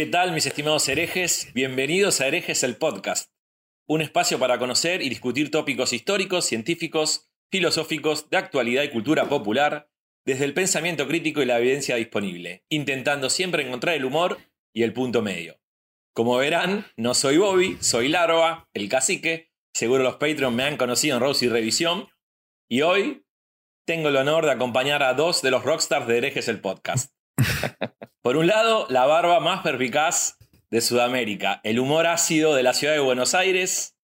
¿Qué tal, mis estimados herejes? Bienvenidos a Herejes el Podcast, un espacio para conocer y discutir tópicos históricos, científicos, filosóficos, de actualidad y cultura popular, desde el pensamiento crítico y la evidencia disponible, intentando siempre encontrar el humor y el punto medio. Como verán, no soy Bobby, soy Larva, el cacique, seguro los Patreons me han conocido en Rose y Revisión, y hoy tengo el honor de acompañar a dos de los rockstars de Herejes el Podcast. Por un lado, la barba más perspicaz de Sudamérica, el humor ácido de la ciudad de Buenos Aires,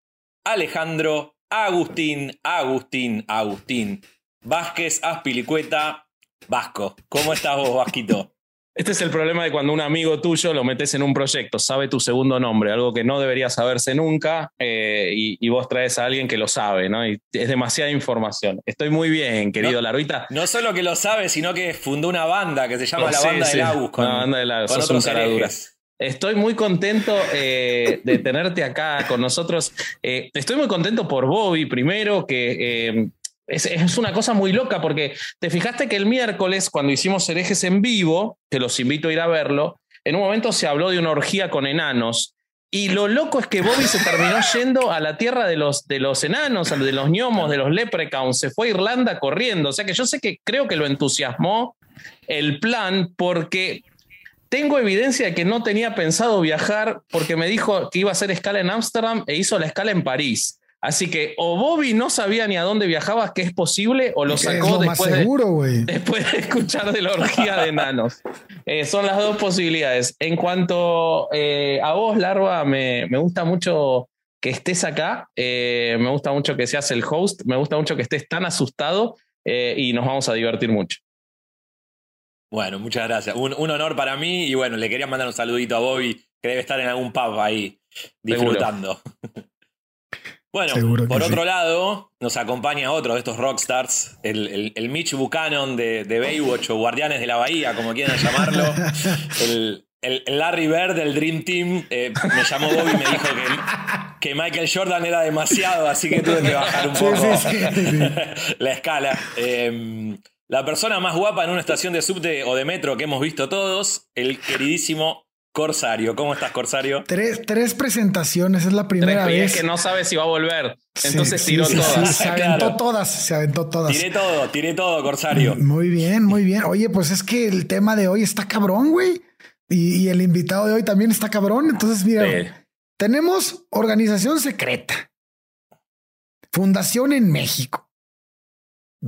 Alejandro Agustín, Agustín, Agustín, Vázquez Aspilicueta, Vasco. ¿Cómo estás vos, Vasquito? Este es el problema de cuando un amigo tuyo lo metes en un proyecto, sabe tu segundo nombre, algo que no debería saberse nunca, eh, y, y vos traes a alguien que lo sabe, ¿no? Y es demasiada información. Estoy muy bien, querido No, Laruita. No solo que lo sabe, sino que fundó una banda que se llama La Sí, Banda sí, del Agus. Con, la banda del Agus, herejes. Estoy muy contento eh, de tenerte acá con nosotros. Eh, estoy muy contento por Bobby, primero, que eh, es, es una cosa muy loca, porque te fijaste que el miércoles, cuando hicimos herejes en vivo, que los invito a ir a verlo, en un momento se habló de una orgía con enanos. Y lo loco es que Bobby se terminó yendo a la tierra de los, de los enanos, de los gnomos, de los leprechauns, se fue a Irlanda corriendo. O sea que yo sé que creo que lo entusiasmó el plan porque tengo evidencia de que no tenía pensado viajar porque me dijo que iba a hacer escala en Ámsterdam e hizo la escala en París. Así que o Bobby no sabía ni a dónde viajaba, que es posible, o lo sacó lo más después de, seguro, güey. después de escuchar de la orgía de enanos. Eh, son las dos posibilidades. En cuanto eh, a vos, Larva, me, me gusta mucho que estés acá, eh, me gusta mucho que seas el host, me gusta mucho que estés tan asustado eh, y nos vamos a divertir mucho. Bueno, muchas gracias. Un, un honor para mí y bueno, le quería mandar un saludito a Bobby, que debe estar en algún pub ahí disfrutando. bueno, Seguro por sí. otro lado, nos acompaña otro de estos rockstars, el, el, el Mitch Buchanan de, de Baywatch o Guardianes de la Bahía, como quieran llamarlo. el, el- Larry Bird del Dream Team eh, me llamó Bobby y me dijo que, que Michael Jordan era demasiado, así que tuve que bajar un poco sí, sí, sí. la escala. Eh, la persona más guapa en una estación de subte o de metro que hemos visto todos, el queridísimo Corsario. ¿Cómo estás, Corsario? Tres, tres presentaciones, es la primera vez. es que no sabe si va a volver. Entonces sí, tiró sí, todas. sí, se aventó Claro. todas, se aventó todas. Tiré todo, tiré todo, Corsario. Muy bien, muy bien. Oye, pues es que el tema de hoy está cabrón, güey. Y, y el invitado de hoy también está cabrón. Entonces, mira, Sí. tenemos organización secreta, fundación en México,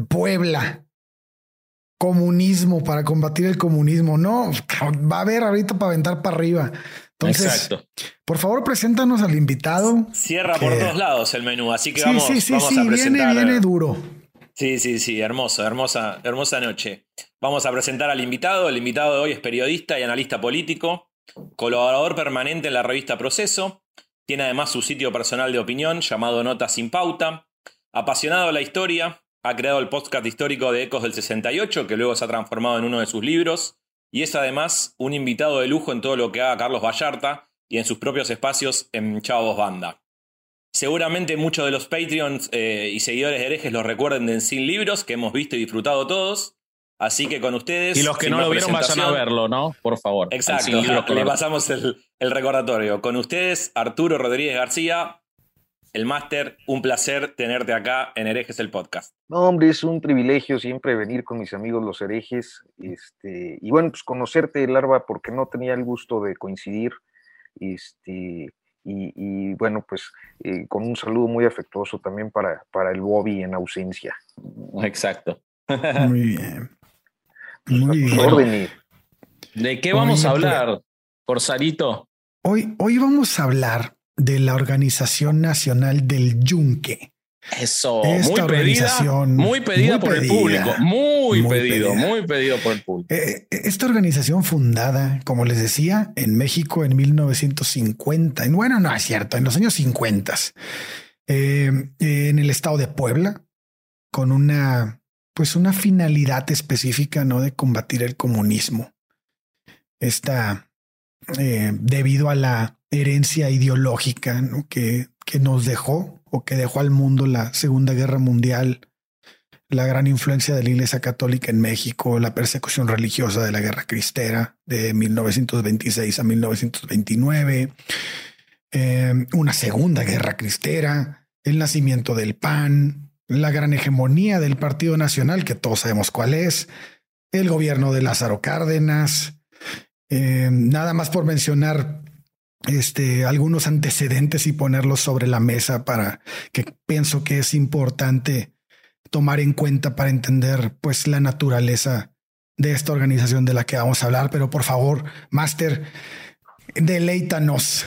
Puebla, comunismo para combatir el comunismo. No, va a haber ahorita para aventar para arriba. Entonces, Exacto. por favor, preséntanos al invitado. Cierra por todos lados el menú, así que Sí, vamos, sí, sí, vamos sí, a viene, presentar. viene duro. Sí, sí, sí, hermoso, hermosa, hermosa noche. Vamos a presentar al invitado. El invitado de hoy es periodista y analista político, colaborador permanente en la revista Proceso. Tiene además su sitio personal de opinión llamado Notas sin Pauta. Apasionado de la historia, ha creado el podcast histórico de Ecos del 68, que luego se ha transformado en uno de sus libros. Y es además un invitado de lujo en todo lo que haga Carlos Vallarta y en sus propios espacios en Chavos Banda. Seguramente muchos de los Patreons eh, y seguidores de herejes los recuerden de Sin Libros, que hemos visto y disfrutado todos. Así que con ustedes. Y los que no lo vieron, vayan a verlo, ¿no? Por favor. Exacto, libros le pasamos el, el recordatorio. Con ustedes, Arturo Rodríguez García, el máster. Un placer tenerte acá en Herejes el Podcast. No, hombre, es un privilegio siempre venir con mis amigos los herejes. Este, y bueno, pues conocerte, Larva, porque no tenía el gusto de coincidir. Este, y, y bueno, pues eh, con un saludo muy afectuoso también para, para el Bobby en ausencia. Exacto. Muy bien. Muy A tus bien. órdenes. ¿De qué vamos a Oye, hablar, Corsarito? Hoy, hoy vamos a hablar de la Organización Nacional del Yunque. Eso, muy pedida, muy pedida por el público, muy, pedido, muy pedido por el público. Eh, eh, esta organización fundada, como les decía, en México en 1950, bueno, no es cierto, en los años 50, eh, en el estado de Puebla, con una, pues una finalidad específica, no de combatir el comunismo. Esta, debido a la herencia ideológica que, que nos dejó o que dejó al mundo la Segunda Guerra Mundial, la gran influencia de la Iglesia Católica en México, la persecución religiosa de la Guerra Cristera de 1926 a 1929, eh, una Segunda Guerra Cristera, el nacimiento del PAN, la gran hegemonía del Partido Nacional, que todos sabemos cuál es, el gobierno de Lázaro Cárdenas, eh, nada más por mencionar este, algunos antecedentes y ponerlos sobre la mesa para que pienso que es importante tomar en cuenta para entender pues la naturaleza de esta organización de la que vamos a hablar. Pero por favor, Master, deleítanos.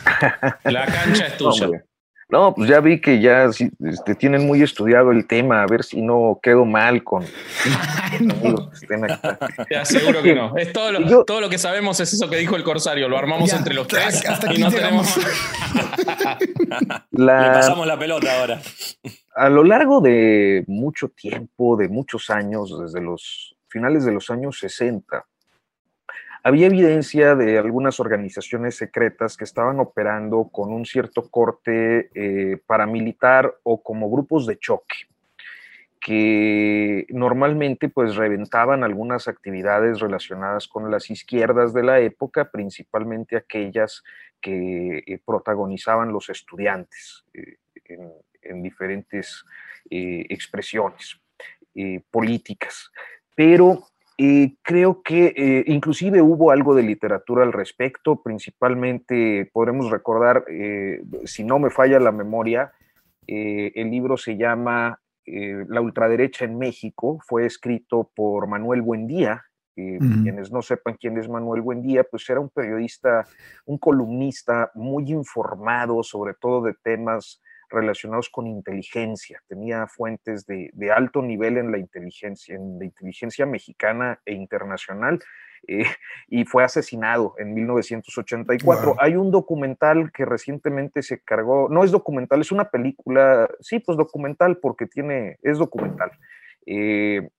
La cancha es tuya. No, pues ya vi que ya este, tienen muy estudiado el tema, a ver si no quedo mal con Te aseguro que no. Es todo lo, todo lo que sabemos es eso que dijo el Corsario, lo armamos entre los tres y no tenemos... Le pasamos la pelota ahora. A lo largo de mucho tiempo, de muchos años, desde los finales de los años 60, había evidencia de algunas organizaciones secretas que estaban operando con un cierto corte eh, paramilitar o como grupos de choque que normalmente pues reventaban algunas actividades relacionadas con las izquierdas de la época, principalmente aquellas que eh, protagonizaban los estudiantes eh, en, diferentes expresiones políticas. Pero creo que eh, inclusive hubo algo de literatura al respecto, principalmente podremos recordar, eh, si no me falla la memoria, eh, el libro se llama La ultraderecha en México, fue escrito por Manuel Buendía. Quienes no sepan quién es Manuel Buendía, pues era un periodista, un columnista muy informado sobre todo de temas relacionados con inteligencia. Tenía fuentes de, alto nivel en la inteligencia, en la inteligencia mexicana e internacional. Eh, y fue asesinado en 1984. Hay un documental que recientemente se cargó, no es documental, es una película, sí, pues documental porque tiene, es documental, eh,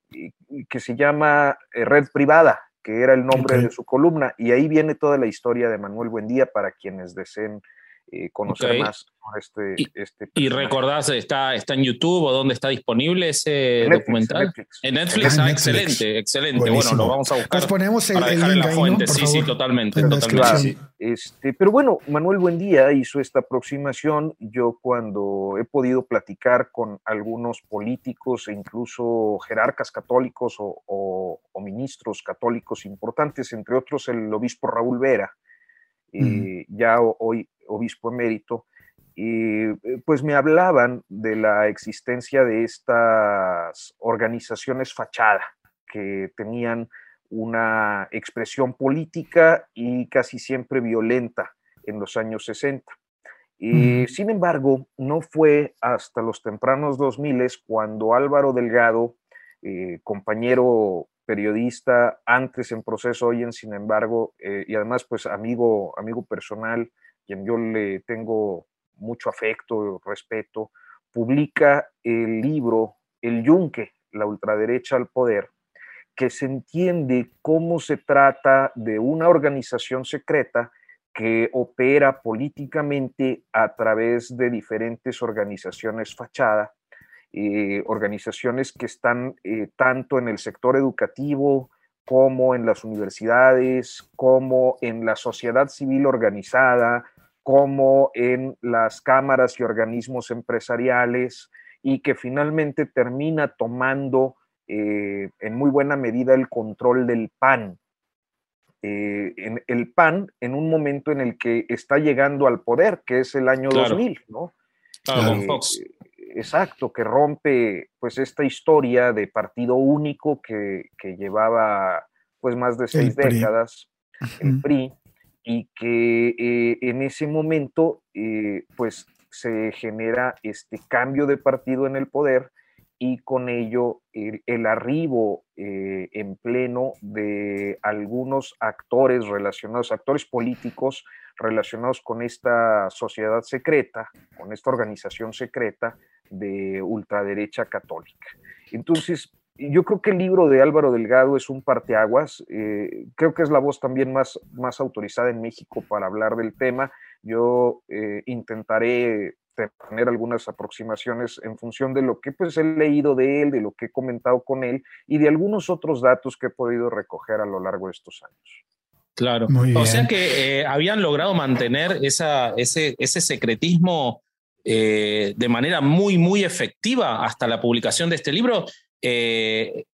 que se llama eh, Red Privada, que era el nombre de su columna, y ahí viene toda la historia de Manuel Buendía para quienes deseen eh, conocer más este, y, este ¿Y recordás, está, está en YouTube o dónde está disponible ese documental? En Netflix. Ah, excelente, excelente. Bueno, lo vamos a buscar. Pues ponemos el, para dejar en la fuente. sí, sí, totalmente. totalmente. Este, pero bueno, Manuel Buendía hizo esta aproximación. Yo cuando he podido platicar con algunos políticos e incluso jerarcas católicos o, o ministros católicos importantes, entre otros el obispo Raúl Vera, y ya hoy obispo emérito, y eh, pues me hablaban de la existencia de estas organizaciones fachada que tenían una expresión política y casi siempre violenta en los años 60. Y, Sin embargo, no fue hasta los tempranos 2000 cuando Álvaro Delgado, eh, compañero periodista antes en proceso, hoy en sin embargo, eh, y además pues amigo, amigo personal, quien yo le tengo mucho afecto, respeto, publica el libro El Yunque, la ultraderecha al poder, que se entiende cómo se trata de una organización secreta que opera políticamente a través de diferentes organizaciones fachada eh, organizaciones que están eh, tanto en el sector educativo como en las universidades, como en la sociedad civil organizada, como en las cámaras y organismos empresariales y que finalmente termina tomando eh, en muy buena medida el control del PAN. en el PAN en un momento en el que está llegando al poder, que es el año 2000, ¿no? Exacto, que rompe pues esta historia de partido único que, llevaba pues más de seis décadas, el PRI, y que eh, en ese momento eh, pues se genera este cambio de partido en el poder y con ello el, arribo eh, en pleno de algunos actores relacionados, actores políticos relacionados con esta sociedad secreta, con esta organización secreta de ultraderecha católica. Entonces, yo creo que el libro de Álvaro Delgado es un parteaguas, eh, creo que es la voz también más, más autorizada en México para hablar del tema. Yo eh, intentaré tener algunas aproximaciones en función de lo que pues he leído de él, de lo que he comentado con él y de algunos otros datos que he podido recoger a lo largo de estos años. Claro. O sea que eh, habían logrado mantener esa, ese, ese secretismo eh, de manera muy, muy efectiva hasta la publicación de este libro. Eh,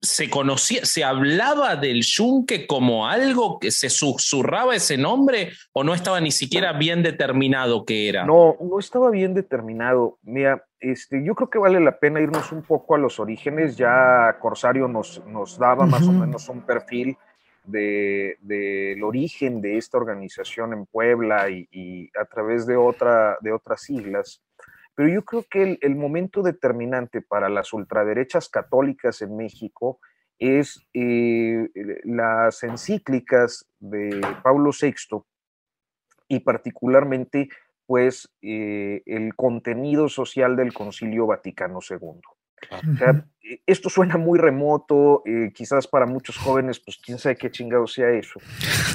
se conocía, se hablaba del yunque como algo que se susurraba ese nombre o no estaba ni siquiera bien determinado qué era? No, no estaba bien determinado. Mira, este, yo creo que vale la pena irnos un poco a los orígenes. Ya Corsario nos, nos daba más o menos un perfil del de, origen de esta organización en Puebla y, y, a través de, otra, de otras siglas. Pero yo creo que el, momento determinante para las ultraderechas católicas en México es eh, las encíclicas de Pablo VI y particularmente pues eh, el contenido social del Concilio Vaticano II. E, esto suena muy remoto, eh, quizás para muchos jóvenes, pues quién sabe qué chingado sea eso,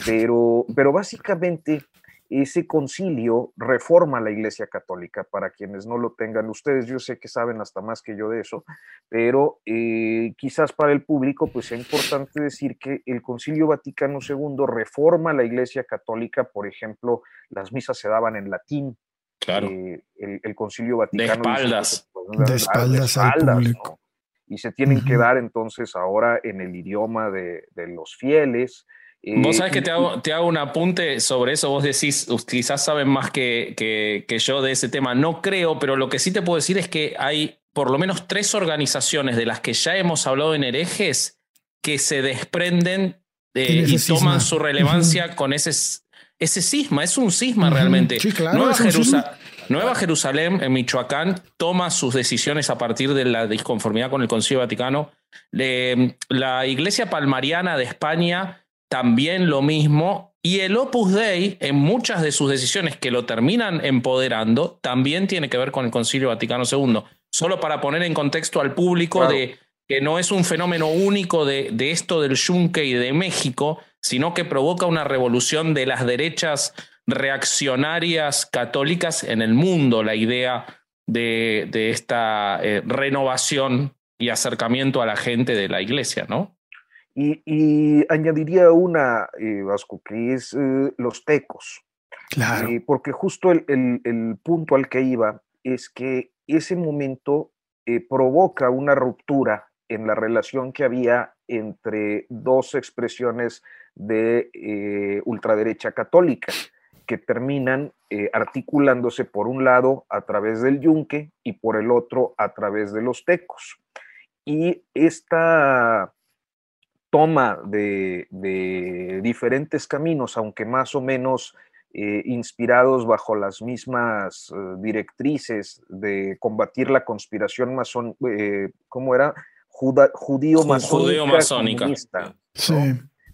pero, pero básicamente ese concilio reforma la Iglesia Católica, para quienes no lo tengan ustedes, yo sé que saben hasta más que yo de eso, pero eh, quizás para el público pues sea importante decir que el concilio Vaticano II reforma la Iglesia Católica, por ejemplo, las misas se daban en latín, claro. Eh, el, concilio Vaticano... De espaldas. de espaldas, al público. Y se tienen que dar entonces ahora en el idioma de, de los fieles, Vos sabés que te hago, te hago, un apunte sobre eso. Vos decís, quizás saben más que, que, yo de ese tema. No creo, pero lo que sí te puedo decir es que hay por lo menos tres organizaciones de las que ya hemos hablado en herejes que se desprenden eh, y toman su relevancia con ese, ese cisma. Es un cisma realmente. Nueva, Jerusalén, en Michoacán, toma sus decisiones a partir de la disconformidad con el Concilio Vaticano. la Iglesia Palmariana de España también lo mismo. Y el Opus Dei, en muchas de sus decisiones que lo terminan empoderando, también tiene que ver con el Concilio Vaticano II. Solo para poner en contexto al público de que no es un fenómeno único de, de, esto del yunque y de México, sino que provoca una revolución de las derechas reaccionarias católicas en el mundo, la idea de, de esta eh, renovación y acercamiento a la gente de la iglesia, ¿no? Y, añadiría una, eh, Vasco, que es eh, los tecos. Claro. Eh, porque justo el, el, punto al que iba es que ese momento provoca una ruptura en la relación que había entre dos expresiones de ultraderecha católica que terminan articulándose por un lado a través del yunque y por el otro a través de los tecos. Y esta toma de, diferentes caminos, aunque más o menos eh, inspirados bajo las mismas eh, directrices de combatir la conspiración masón, eh, ¿cómo era? judío-masónica comunista.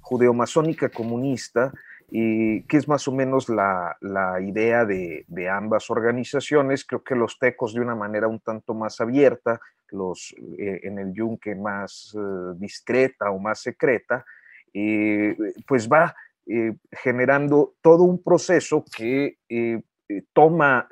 Judeo-masónica comunista, y que es más o menos la, idea de, de, ambas organizaciones. Creo que los tecos de una manera un tanto más abierta los, eh, en el yunque más eh, discreta o más secreta, eh, pues va generando todo un proceso que toma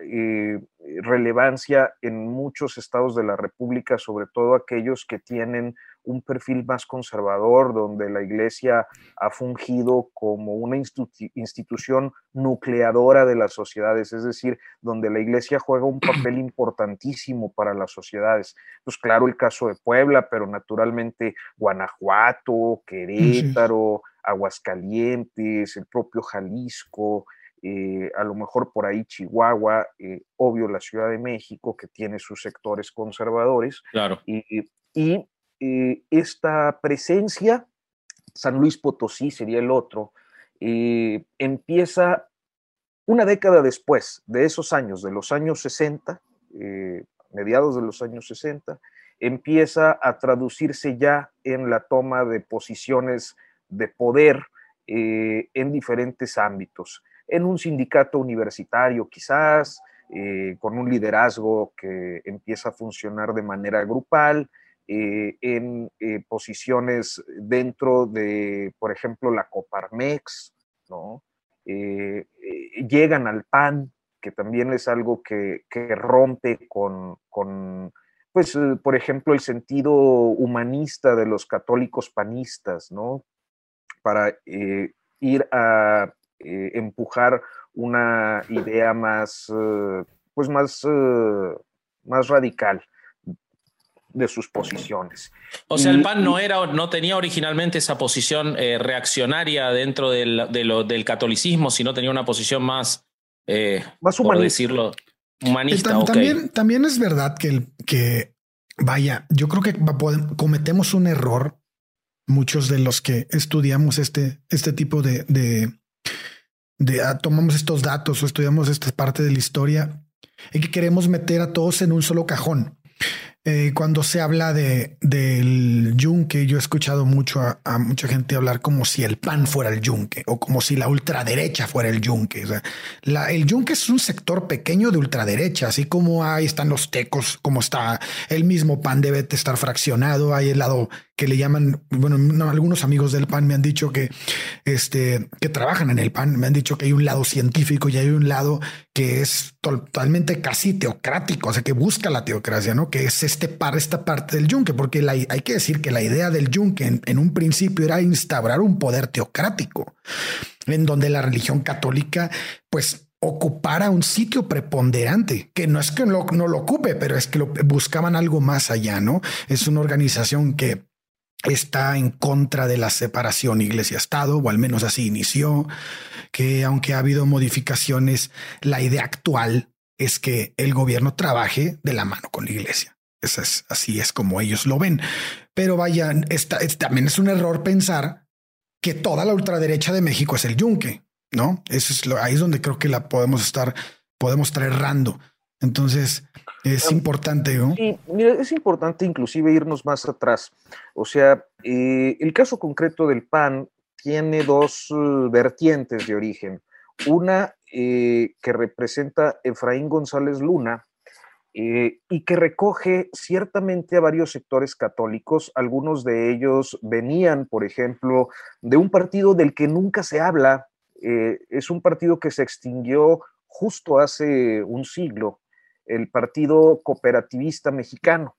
relevancia en muchos estados de la República, sobre todo aquellos que tienen un perfil más conservador, donde la Iglesia ha fungido como una institución nucleadora de las sociedades, es decir, donde la Iglesia juega un papel importantísimo para las sociedades. Pues claro, el caso de Puebla, pero naturalmente Guanajuato, Querétaro, Aguascalientes, el propio Jalisco, eh, a lo mejor por ahí Chihuahua, eh, obvio la Ciudad de México, que tiene sus sectores conservadores. Claro. Y, y eh, esta presencia, San Luis Potosí sería el otro, eh, empieza una década después de esos años, de los años 60, mediados de los años 60, empieza a traducirse ya en la toma de posiciones de poder en diferentes ámbitos. En un sindicato universitario quizás, eh, con un liderazgo que empieza a funcionar de manera grupal, eh, en eh, posiciones dentro de, por ejemplo, la Coparmex, ¿no? llegan al PAN, que también es algo que, rompe con, con, pues, por ejemplo, el sentido humanista de los católicos panistas, ¿no? Para ir a empujar una idea más, eh, pues más, eh, más radical de sus posiciones. O sea, el PAN no era, no tenía originalmente esa posición eh, reaccionaria dentro del, del, catolicismo, sino tenía una posición más, más humanista. por decirlo, humanista. también, también es verdad que, que, vaya, yo creo que cometemos un error, muchos de los que estudiamos este, este tipo de, Ah, tomamos estos datos o estudiamos esta parte de la historia y que queremos meter a todos en un solo cajón. Eh, cuando se habla de, del yunque, yo he escuchado mucho a, mucha gente hablar como si el PAN fuera el yunque o como si la ultraderecha fuera el yunque. El yunque es un sector pequeño de ultraderecha, así como ahí están los tecos, como está el mismo PAN debe estar fraccionado. Hay el lado que le llaman, bueno, algunos amigos del PAN me han dicho que, este, que trabajan en el PAN, me han dicho que hay un lado científico y hay un lado que es totalmente casi teocrático, o sea, que busca la teocracia, ¿no? Que es este par, esta parte del yunque, porque hay que decir que la idea del yunque en, en un principio era instaurar un poder teocrático, en donde la religión católica, pues ocupara un sitio preponderante, que no es que no, no, lo ocupe, pero es que lo, buscaban algo más allá, ¿no? Es una organización que está en contra de la separación iglesia-estado, o al menos así inició, que aunque ha habido modificaciones, la idea actual es que el gobierno trabaje de la mano con la iglesia. es, así es como ellos lo ven. Pero vayan, esta, también es un error pensar que toda la ultraderecha de México es el yunque, ¿no? Eso es lo, ahí es donde creo que la podemos estar, podemos estar errando. Entonces, es importante, ¿no? Sí, mira, es importante inclusive irnos más atrás. O sea, eh, el caso concreto del PAN tiene dos uh, vertientes de origen. Una eh, que representa Efraín González Luna eh, y que recoge ciertamente a varios sectores católicos. Algunos de ellos venían, por ejemplo, de un partido del que nunca se habla. es un partido que se extinguió justo hace un siglo, el Partido Cooperativista Mexicano,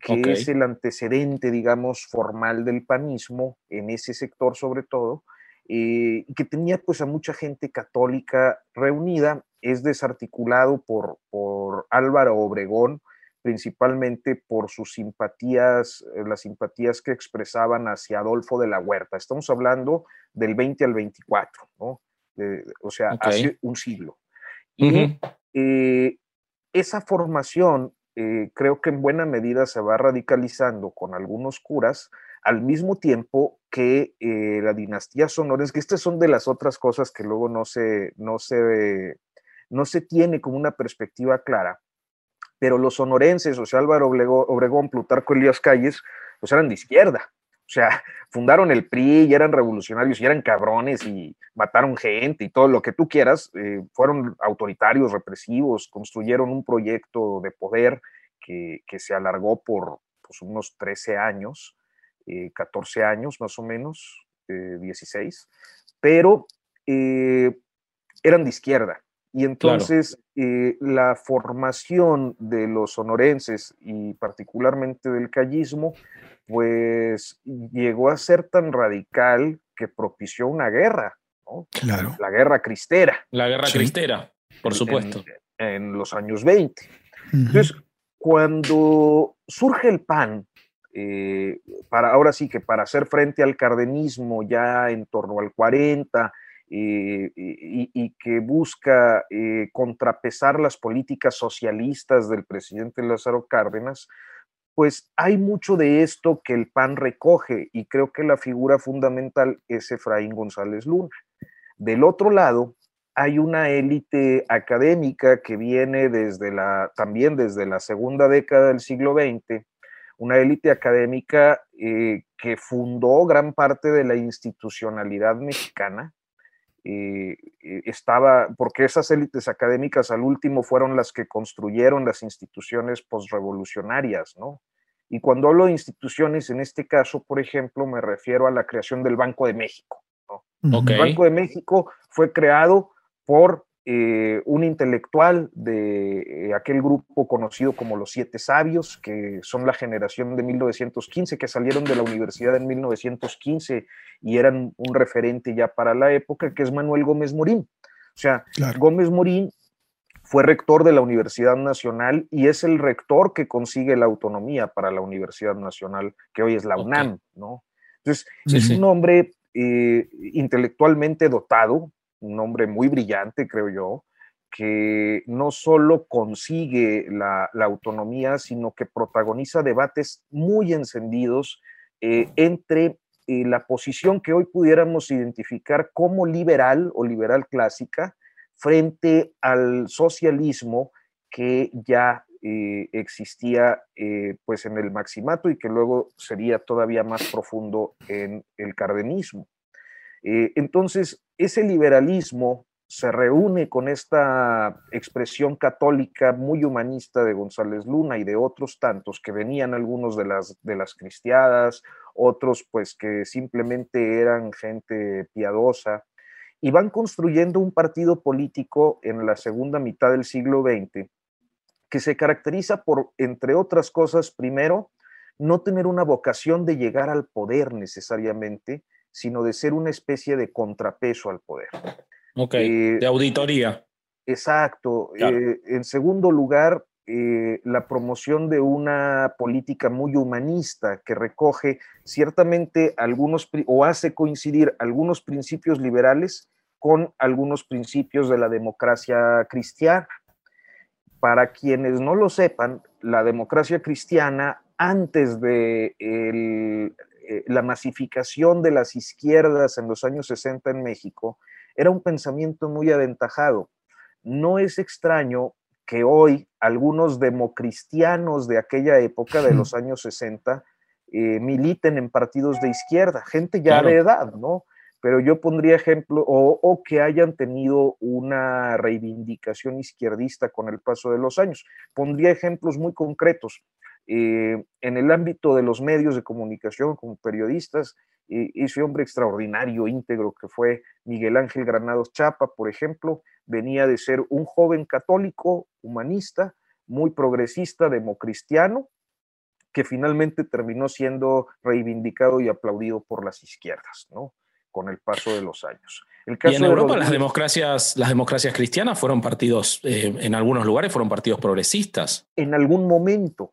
que es el antecedente, digamos, formal del panismo en ese sector sobre todo, eh, y que tenía pues a mucha gente católica reunida, es desarticulado por, por Álvaro Obregón, principalmente por sus simpatías, eh, las simpatías que expresaban hacia Adolfo de la Huerta. Estamos hablando del 20 al 24, ¿no? o sea, hace un siglo. Y esa formación eh, creo que en buena medida se va radicalizando con algunos curas, al mismo tiempo que eh, la dinastía sonorense, que estas son de las otras cosas que luego no se, no se, no se tiene como una perspectiva clara, pero los sonorenses, o sea, Álvaro Obregón, Plutarco Elías Calles, pues eran de izquierda, o sea, fundaron el PRI y eran revolucionarios y eran cabrones y mataron gente y todo lo que tú quieras. Eh, fueron autoritarios, represivos, construyeron un proyecto de poder que, se alargó por pues, unos 13 años, 14 eh, años más o menos, 16, eh, pero eran de izquierda. Y entonces la formación de los sonorenses y particularmente del callismo pues llegó a ser tan radical que propició una guerra, ¿no? Claro. La guerra cristera. La guerra cristera, por supuesto. En, los años 20. Entonces, cuando surge el PAN, eh, para ahora sí que para hacer frente al cardenismo ya en torno al 40 eh, y, que busca eh, contrapesar las políticas socialistas del presidente Lázaro Cárdenas, pues hay mucho de esto que el PAN recoge y creo que la figura fundamental es Efraín González Luna. Del otro lado, hay una élite académica que viene desde la, también desde la segunda década del siglo XX, una élite académica eh, que fundó gran parte de la institucionalidad mexicana. Eh, estaba, porque esas élites académicas al último fueron las que construyeron las instituciones postrevolucionarias, ¿no? Y cuando hablo de instituciones, en este caso, por ejemplo, me refiero a la creación del Banco de México. El Banco de México fue creado por eh, un intelectual de eh, aquel grupo conocido como los Siete Sabios, que son la generación de 1915, que salieron de la universidad en 1915 y eran un referente ya para la época, que es Manuel Gómez Morín. O sea, Gómez Morín fue rector de la Universidad Nacional y es el rector que consigue la autonomía para la Universidad Nacional, que hoy es la UNAM, ¿no? Entonces, es un hombre eh, intelectualmente dotado, un hombre muy brillante, creo yo, que no solo consigue la, autonomía, sino que protagoniza debates muy encendidos eh, entre eh, la posición que hoy pudiéramos identificar como liberal o liberal clásica frente al socialismo que ya eh, existía pues en el maximato y que luego sería todavía más profundo en el cardenismo. entonces, ese liberalismo se reúne con esta expresión católica muy humanista de González Luna y de otros tantos que venían algunos de las, de las cristiadas, otros pues que simplemente eran gente piadosa, y van construyendo un partido político en la segunda mitad del siglo XX que se caracteriza por, entre otras cosas, primero, no tener una vocación de llegar al poder necesariamente, sino de ser una especie de contrapeso al poder. Ok, eh, de auditoría. Exacto. Eh, en segundo lugar, eh, la promoción de una política muy humanista que recoge ciertamente algunos o hace coincidir algunos principios liberales con algunos principios de la democracia cristiana. Para quienes no lo sepan, la democracia cristiana antes de el, eh, la masificación de las izquierdas en los años 60 en México era un pensamiento muy aventajado. No es extraño que hoy algunos democristianos de aquella época, de los años 60, eh, militen en partidos de izquierda, gente ya de edad, ¿no? Pero yo pondría ejemplo, o, o, que hayan tenido una reivindicación izquierdista con el paso de los años. Pondría ejemplos muy concretos. Eh, en el ámbito de los medios de comunicación, como periodistas, eh, ese hombre extraordinario, íntegro que fue Miguel Ángel Granados Chapa, por ejemplo, venía de ser un joven católico, humanista, muy progresista, democristiano, que finalmente terminó siendo reivindicado y aplaudido por las izquierdas, ¿no? Con el paso de los años. El y en Europa las democracias, las democracias cristianas fueron partidos, eh, en algunos lugares fueron partidos progresistas. En algún momento,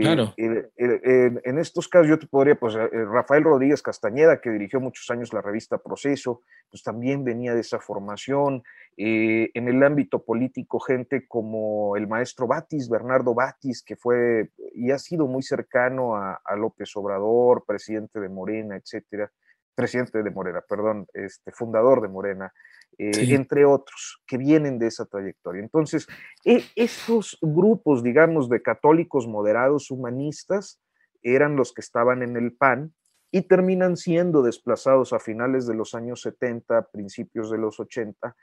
claro. en estos casos yo te podría, pues eh, Rafael Rodríguez Castañeda, que dirigió muchos años la revista Proceso, pues también venía de esa formación. Eh, en el ámbito político, gente como el maestro Batis, Bernardo Batis, que fue y ha sido muy cercano a, a López Obrador, presidente de Morena, etcétera presidente de Morena, perdón, este, fundador de Morena, eh, entre otros, que vienen de esa trayectoria. Entonces, e, esos grupos, digamos, de católicos moderados humanistas eran los que estaban en el PAN y terminan siendo desplazados a finales de los años 70, principios de los 80,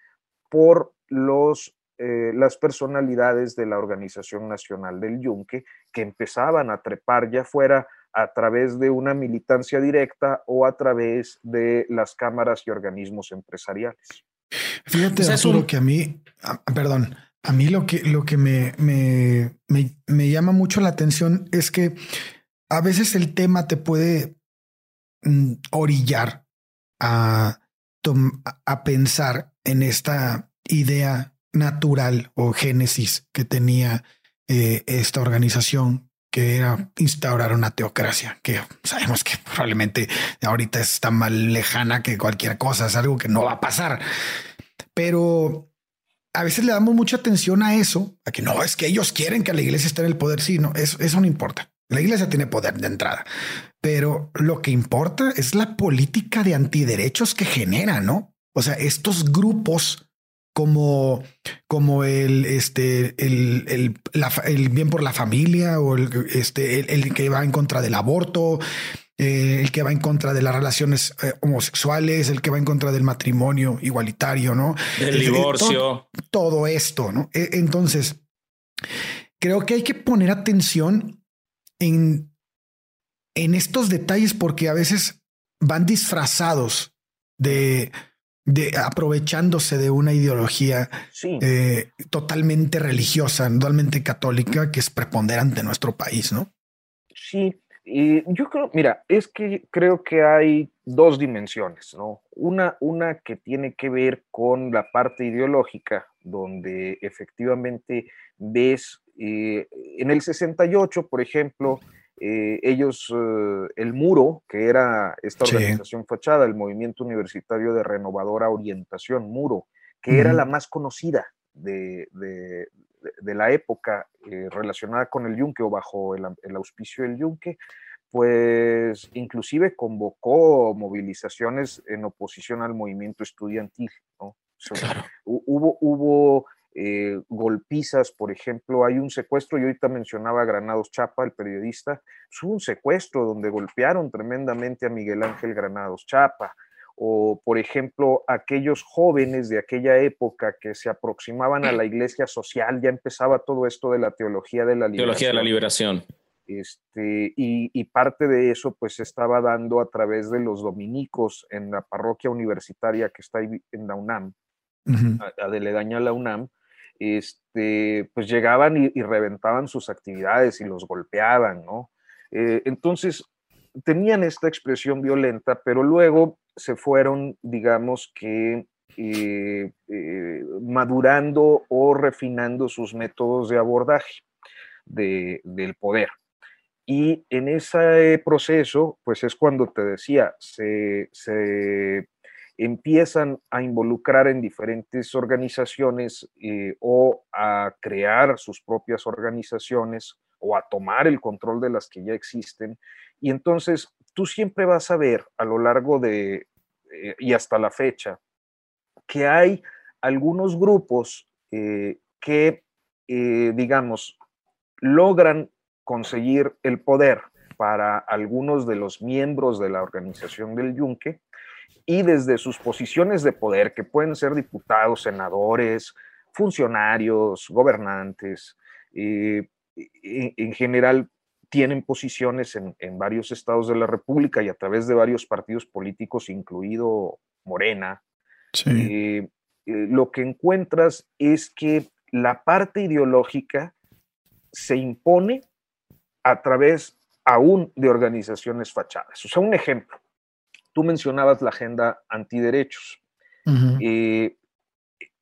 por los, eh, las personalidades de la Organización Nacional del Yunque, que empezaban a trepar ya fuera a través de una militancia directa o a través de las cámaras y organismos empresariales. Fíjate, Arturo, que a mí, ah, perdón, a mí lo que, lo que me, me, me, llama mucho la atención es que a veces el tema te puede mm, orillar a, a pensar en esta idea natural o génesis que tenía eh, esta organización que era instaurar una teocracia, que sabemos que probablemente ahorita está más lejana que cualquier cosa, es algo que no va a pasar. Pero a veces le damos mucha atención a eso, a que no, es que ellos quieren que la iglesia esté en el poder. Sí, no, eso, no importa. La iglesia tiene poder de entrada, pero lo que importa es la política de antiderechos que genera, ¿no? O sea, estos grupos como, como el, este, el, el, bien por la familia o este, el, que va en contra del aborto, eh, el que va en contra de las relaciones eh, homosexuales, el que va en contra del matrimonio igualitario, ¿no? El divorcio. Todo, esto, ¿no? E, entonces, creo que hay que poner atención en, en estos detalles porque a veces van disfrazados de, de aprovechándose de una ideología eh, totalmente religiosa, totalmente católica, que es preponderante en nuestro país, ¿no? Sí, y yo creo, mira, es que creo que hay dos dimensiones, ¿no? Una, una que tiene que ver con la parte ideológica, donde efectivamente ves eh, en el 68, por ejemplo, eh, ellos, eh, el Muro, que era esta organización fachada, el Movimiento Universitario de Renovadora Orientación, Muro, que era la más conocida de, de, la época eh, relacionada con el Yunque o bajo el, auspicio del Yunque, pues inclusive convocó movilizaciones en oposición al movimiento estudiantil. Hubo, hubo eh, golpizas, por ejemplo, hay un secuestro, yo ahorita mencionaba a Granados Chapa, el periodista, hubo un secuestro donde golpearon tremendamente a Miguel Ángel Granados Chapa, o por ejemplo aquellos jóvenes de aquella época que se aproximaban a la iglesia social, ya empezaba todo esto de la teología de la liberación. Teología de la liberación. Este, y, parte de eso pues se estaba dando a través de los dominicos en la parroquia universitaria que está ahí en la UNAM, a, a la UNAM, este, pues llegaban y, reventaban sus actividades y los golpeaban, ¿no? Eh, entonces, tenían esta expresión violenta, pero luego se fueron, digamos que, eh, eh, madurando o refinando sus métodos de abordaje del poder. Y en ese proceso, pues es cuando te decía, se, empiezan a involucrar en diferentes organizaciones eh, o a crear sus propias organizaciones o a tomar el control de las que ya existen. Y entonces tú siempre vas a ver a lo largo de, eh, y hasta la fecha, que hay algunos grupos eh, que, eh, digamos, logran conseguir el poder para algunos de los miembros de la organización del Yunque y desde sus posiciones de poder, que pueden ser diputados, senadores, funcionarios, gobernantes, en general tienen posiciones en, varios estados de la República y a través de varios partidos políticos, incluido Morena. Eh, eh, lo que encuentras es que la parte ideológica se impone a través aún de organizaciones fachadas. O sea, un ejemplo, tú mencionabas la agenda antiderechos.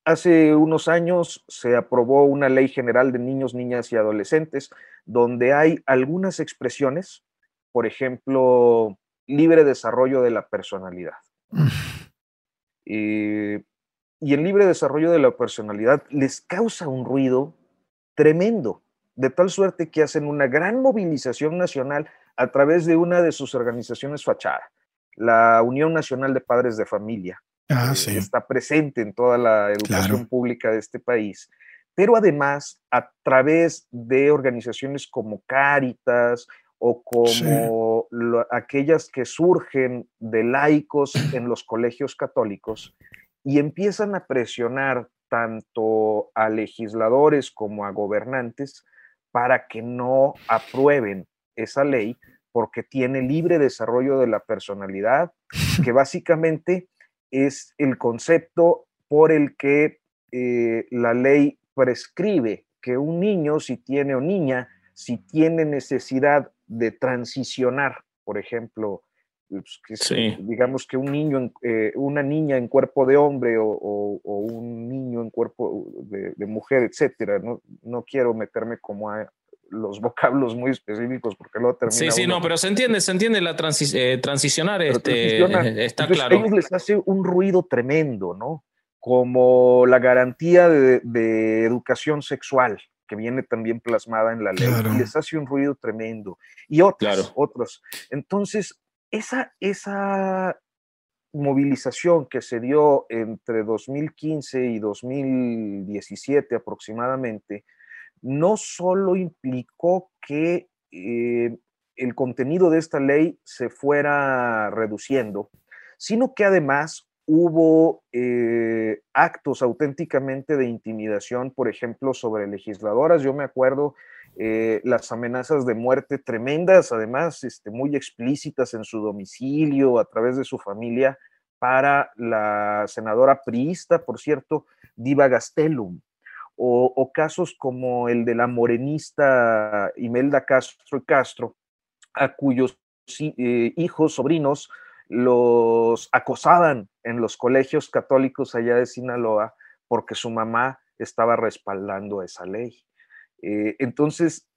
Hace unos años se aprobó una ley general de niños, niñas y adolescentes donde hay algunas expresiones, por ejemplo, libre desarrollo de la personalidad. Eh, y el libre desarrollo de la personalidad les causa un ruido tremendo, de tal suerte que hacen una gran movilización nacional a través de una de sus organizaciones fachada, la Unión Nacional de Padres de Familia, Ah, está presente en toda la educación pública de este país, pero además a través de organizaciones como Cáritas o como aquellas que surgen de laicos en los colegios católicos y empiezan a presionar tanto a legisladores como a gobernantes para que no aprueben esa ley porque tiene libre desarrollo de la personalidad, que básicamente es el concepto por el que eh, la ley prescribe que un niño, si tiene o niña, si tiene necesidad de transicionar, por ejemplo, pues, digamos que un niño, eh, una niña en cuerpo de hombre o, un niño en cuerpo de, mujer, etcétera. No, no, quiero meterme como a los vocablos muy específicos porque luego termina. Sí, sí, no, pero se entiende, se entiende la eh, transicionar, este, está claro. A ellos les hace un ruido tremendo, ¿no? Como la garantía de, educación sexual, que viene también plasmada en la ley, les hace un ruido tremendo. Y otros, otros. Entonces, esa, esa movilización que se dio entre 2015 y 2017 aproximadamente, no solo implicó que eh, el contenido de esta ley se fuera reduciendo, sino que además hubo eh, actos auténticamente de intimidación, por ejemplo, sobre legisladoras. Yo me acuerdo eh, las amenazas de muerte tremendas, además este, muy explícitas en su domicilio, a través de su familia, para la senadora priista, por cierto, Diva Gastelum, o, casos como el de la morenista Imelda Castro Castro, a cuyos eh, hijos, sobrinos, los acosaban en los colegios católicos allá de Sinaloa porque su mamá estaba respaldando esa ley. Eh, entonces,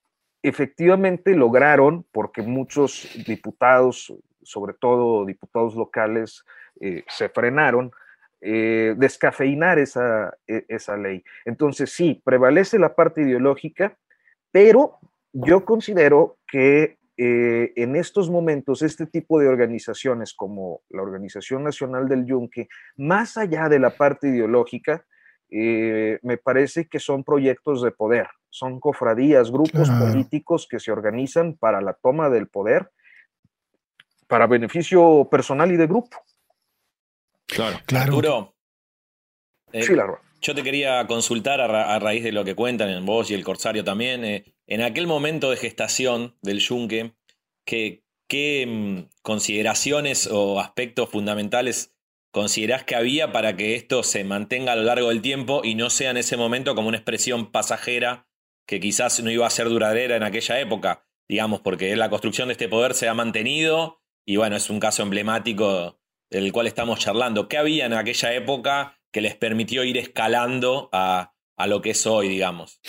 efectivamente lograron, porque muchos diputados, sobre todo diputados locales, eh, se frenaron, eh, descafeinar esa, e, esa ley. Entonces, sí, prevalece la parte ideológica, pero yo considero que en estos momentos este tipo de organizaciones como la Organización Nacional del Yunque, más allá de la parte ideológica, me parece que son proyectos de poder son cofradías, grupos políticos que se organizan para la toma del poder para beneficio personal y de grupo. Claro, claro. Arturo, eh, yo te quería consultar a, raíz de lo que cuentan en vos y el Corsario también. Eh, en aquel momento de gestación del Yunque, ¿qué, qué mm, consideraciones o aspectos fundamentales considerás que había para que esto se mantenga a lo largo del tiempo y no sea en ese momento como una expresión pasajera que quizás no iba a ser duradera en aquella época, digamos, porque la construcción de este poder se ha mantenido y bueno, es un caso emblemático del cual estamos charlando. ¿Qué había en aquella época que les permitió ir escalando a, lo que es hoy, digamos?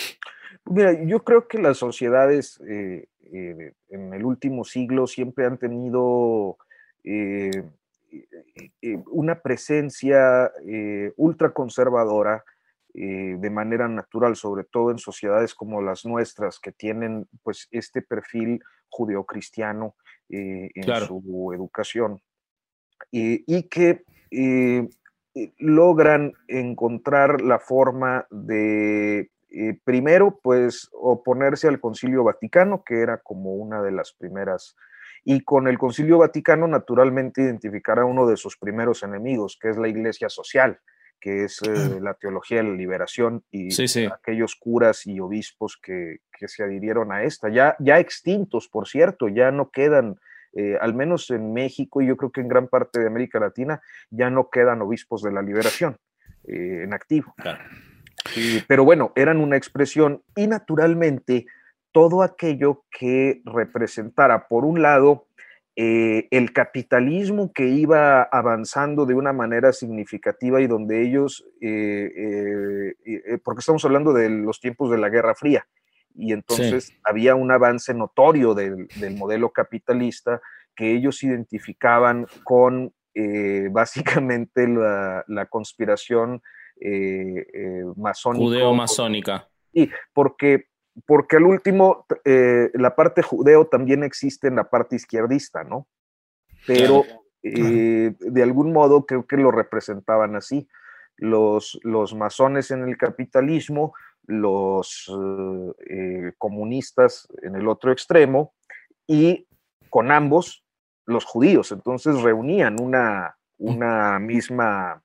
Mira, yo creo que las sociedades eh, eh, en el último siglo siempre han tenido eh, una presencia ultraconservadora de manera natural, sobre todo en sociedades como las nuestras, que tienen pues este perfil judeocristiano en su educación y que logran encontrar la forma de primero, pues oponerse al Concilio Vaticano, que era como una de las primeras, y con el Concilio Vaticano naturalmente identificar a uno de sus primeros enemigos, que es la Iglesia Social, que es eh, la teología de la liberación y aquellos curas y obispos que, se adhirieron a esta, ya, ya extintos, por cierto, ya no quedan, eh, al menos en México y yo creo que en gran parte de América Latina, ya no quedan obispos de la liberación eh, en activo. Pero bueno, eran una expresión y naturalmente todo aquello que representara, por un lado, eh, el capitalismo que iba avanzando de una manera significativa y donde ellos, eh, eh, porque estamos hablando de los tiempos de la Guerra Fría, y entonces había un avance notorio del, modelo capitalista que ellos identificaban con básicamente la, conspiración masónica. Judeo-masónica. Y porque porque al último, eh, la parte judeo también existe en la parte izquierdista, ¿no? Pero eh, de algún modo creo que lo representaban así. Los, los masones en el capitalismo, los eh, comunistas en el otro extremo y con ambos los judíos. Entonces reunían una, una misma...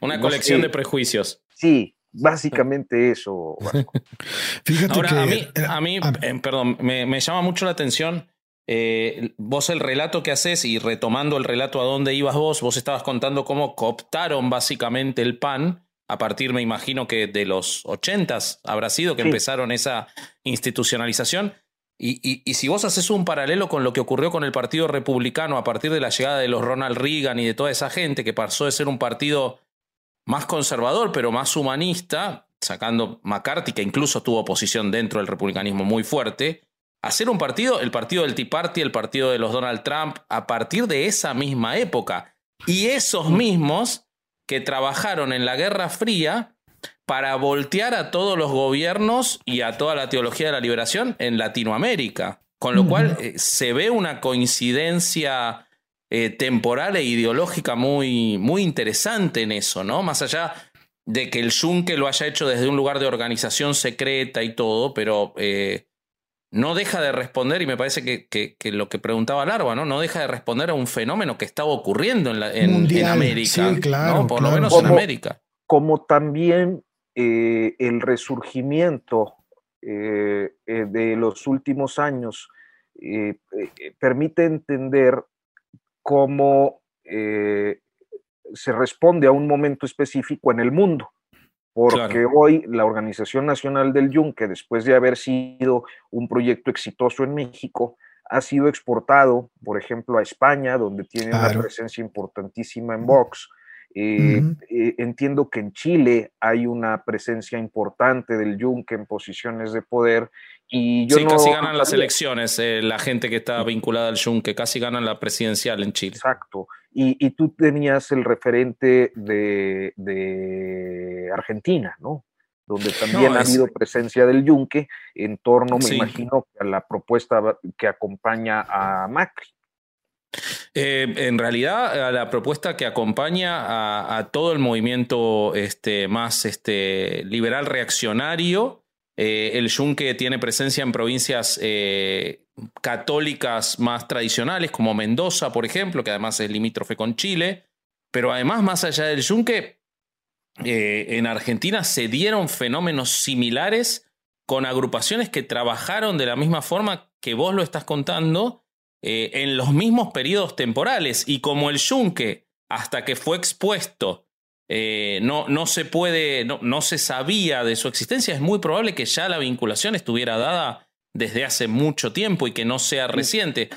una colección de prejuicios. Sí, Básicamente eso. Fíjate Ahora, a mí, a mí eh, perdón, me, llama mucho la atención. Eh, vos el relato que haces y retomando el relato a dónde ibas vos, vos estabas contando cómo cooptaron básicamente el pan a partir, me imagino que de los ochentas habrá sido que empezaron esa institucionalización. Y, y, y, si vos haces un paralelo con lo que ocurrió con el Partido Republicano a partir de la llegada de los Ronald Reagan y de toda esa gente que pasó de ser un partido más conservador, pero más humanista, sacando McCarthy, que incluso tuvo oposición dentro del republicanismo muy fuerte, hacer un partido, el partido del Tea Party, el partido de los Donald Trump, a partir de esa misma época. Y esos mismos que trabajaron en la Guerra Fría para voltear a todos los gobiernos y a toda la teología de la liberación en Latinoamérica. Con lo cual eh, se ve una coincidencia eh, temporal e ideológica muy, muy interesante en eso, ¿no? Más allá de que el Yunque lo haya hecho desde un lugar de organización secreta y todo, pero eh, no deja de responder, y me parece que, lo que preguntaba Larva, ¿no? No deja de responder a un fenómeno que estaba ocurriendo en, la, en, América. claro, Por lo menos en América. Como también eh, el resurgimiento eh, eh, de los últimos años permite entender cómo se responde a un momento específico en el mundo. Porque hoy la Organización Nacional del Yunque, después de haber sido un proyecto exitoso en México, ha sido exportado, por ejemplo, a España, donde tiene una presencia importantísima en Vox. Eh, eh, entiendo que en Chile hay una presencia importante del Yunque en posiciones de poder y yo sí, casi ganan las elecciones eh, la gente que está vinculada al Yunque, casi ganan la presidencial en Chile. Exacto. Y, tú tenías el referente de, Argentina, ¿no? Donde también ha habido presencia del yunque en torno, me imagino, a la propuesta que acompaña a Macri. Eh, en realidad, la propuesta que acompaña a, todo el movimiento este, más este, liberal reaccionario, eh, el yunque tiene presencia en provincias eh, católicas más tradicionales, como Mendoza, por ejemplo, que además es limítrofe con Chile. Pero además, más allá del yunque, en Argentina se dieron fenómenos similares con agrupaciones que trabajaron de la misma forma que vos lo estás contando eh, en los mismos periodos temporales. Y como el yunque, hasta que fue expuesto, eh, no, no se puede, no, no se sabía de su existencia, es muy probable que ya la vinculación estuviera dada desde hace mucho tiempo y que no sea reciente.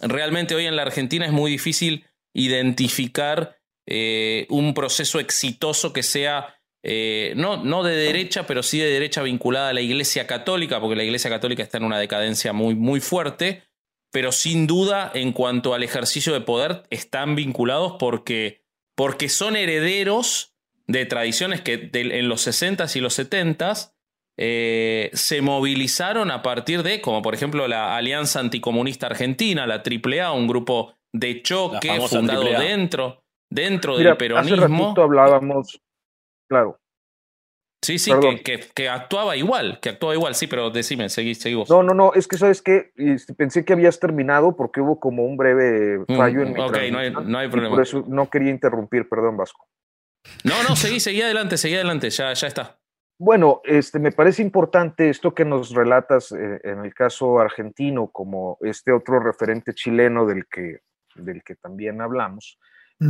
Realmente hoy en la Argentina es muy difícil identificar eh, un proceso exitoso que sea eh, no, no, de derecha, pero sí de derecha vinculada a la Iglesia Católica, porque la Iglesia Católica está en una decadencia muy, muy fuerte, pero sin duda en cuanto al ejercicio de poder están vinculados porque, porque son herederos de tradiciones que en los 60s y los 70s eh, se movilizaron a partir de, como por ejemplo la Alianza Anticomunista Argentina, la AAA, un grupo de choque fundado dentro, dentro del peronismo. Hace hablábamos, claro. Sí, sí, que, que, actuaba igual, que actuaba igual, sí, pero decime, seguí, seguimos. No, no, no, es que sabes que este, pensé que habías terminado porque hubo como un breve mm, fallo en mi Ok, no hay, no hay problema. Por eso no quería interrumpir, perdón, Vasco. No, no, seguí, seguí adelante, seguí adelante, ya, ya está. Bueno, este, me parece importante esto que nos relatas eh, en el caso argentino, como este otro referente chileno del que, del que también hablamos,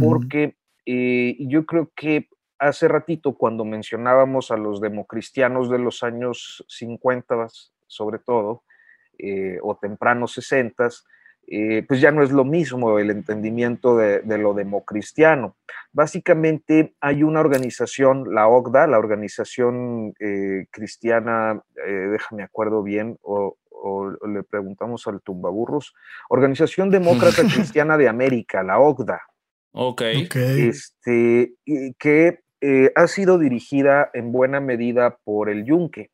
porque eh, yo creo que hace ratito cuando mencionábamos a los democristianos de los años 50, sobre todo, eh, o tempranos 60, eh, pues ya no es lo mismo el entendimiento de, lo democristiano. Básicamente hay una organización, la OCDA, la Organización eh, Cristiana, eh, déjame acuerdo bien, o, le preguntamos al tumbaburros, Organización Demócrata Cristiana de América, la OCDA. Ok. Este, que ha sido dirigida en buena medida por el Yunque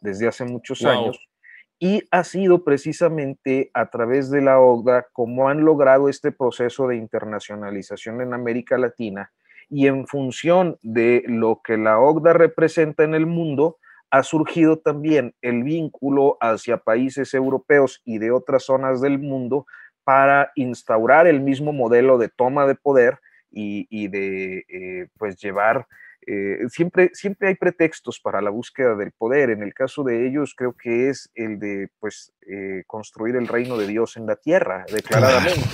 desde hace muchos años y ha sido precisamente a través de la OCDA como han logrado este proceso de internacionalización en América Latina y en función de lo que la OCDA representa en el mundo, ha surgido también el vínculo hacia países europeos y de otras zonas del mundo para instaurar el mismo modelo de toma de poder y, de eh, pues llevar eh, siempre, siempre hay pretextos para la búsqueda del poder. En el caso de ellos, creo que es el de pues, eh, construir el reino de Dios en la tierra, declaradamente.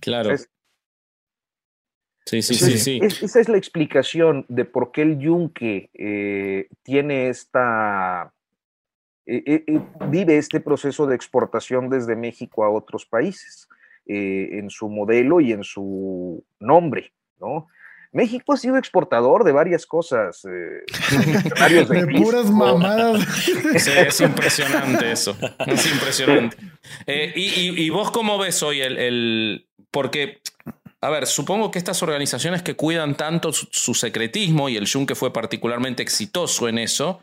Claro. sí, sí, sí, sí. esa es la explicación de por qué el yunque eh, tiene esta. vive este proceso de exportación desde México a otros países en su modelo y en su nombre, ¿no? México ha sido exportador de varias cosas. Eh, de, puras mamadas. es impresionante eso. Es impresionante. Eh, y, vos cómo ves hoy el, Porque, a ver, supongo que estas organizaciones que cuidan tanto su, secretismo, y el Yunque fue particularmente exitoso en eso,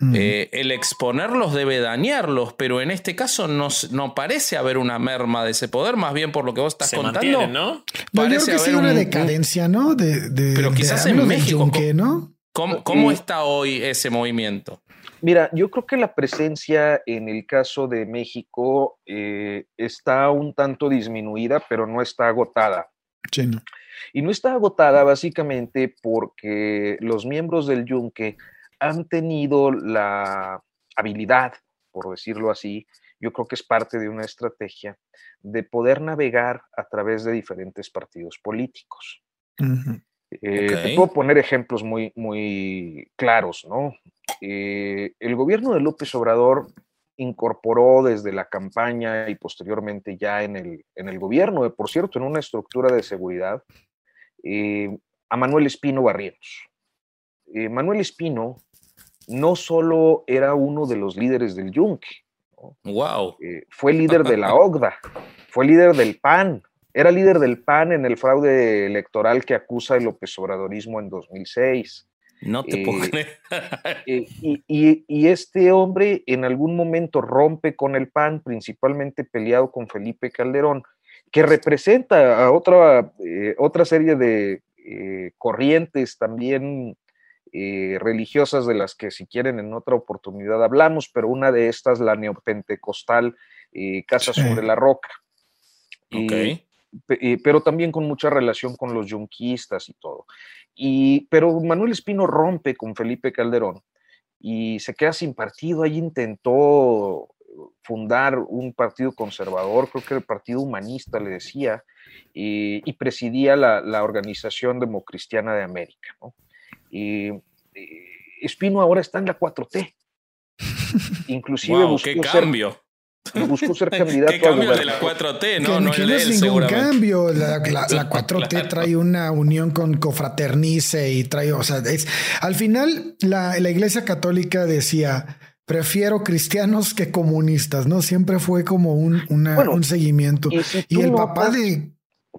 Mm. Eh, el exponerlos debe dañarlos, pero en este caso no, no, parece haber una merma de ese poder, más bien por lo que vos estás Se contando. ¿no? No, yo parece creo que sí haber una un- decadencia, ¿no? De, de- Pero quizás en México, yunque, ¿no? ¿Cómo, cómo Eh, está hoy ese movimiento? Mira, yo creo que la presencia en el caso de México eh, está un tanto disminuida, pero no está agotada. Sí, no. Y no está agotada básicamente porque los miembros del Yunque han tenido la habilidad, por decirlo así, yo creo que es parte de una estrategia, de poder navegar a través de diferentes partidos políticos. Eh, Te puedo poner ejemplos muy, muy claros, ¿no? Eh, el gobierno de López Obrador incorporó desde la campaña y posteriormente ya en el, en el gobierno, eh, por cierto, en una estructura de seguridad, eh, a Manuel Espino Barrientos. Eh, Manuel Espino no solo era uno de los líderes del Yunque, Wow. eh, fue líder de la OGDA, fue líder del PAN, era líder del PAN en el fraude electoral que acusa el López Obradorismo en 2006. No te puedo Eh, creer. Eh, y, y- y este hombre en algún momento rompe con el PAN, principalmente peleado con Felipe Calderón, que representa a otra, eh, otra serie de corrientes también eh, religiosas de las que si quieren en otra oportunidad hablamos, pero una de estas, la neopentecostal eh, Casa Sí. sobre la Roca. Y- eh, pero también con mucha relación con los yunquistas y todo. Y, pero Manuel Espino rompe con Felipe Calderón y se queda sin partido. Ahí intentó fundar un partido conservador, creo que el Partido Humanista le decía, y, y presidía la, la Organización Democristiana de América. ¿no? Y, eh, Espino ahora está en la 4T. Inclusive Wow, buscó, qué ser, cambio. buscó ser candidato Qué a cambio de la gobernador. 4T, que, no, no que no de es ningún cambio. La, la- la 4T Claro. trae una unión con Cofraternice y trae, o sea, es, al final la, la iglesia católica decía, prefiero cristianos que comunistas, ¿no? Siempre fue como un, una- Bueno, un seguimiento. Y, si Y tú el papá notas-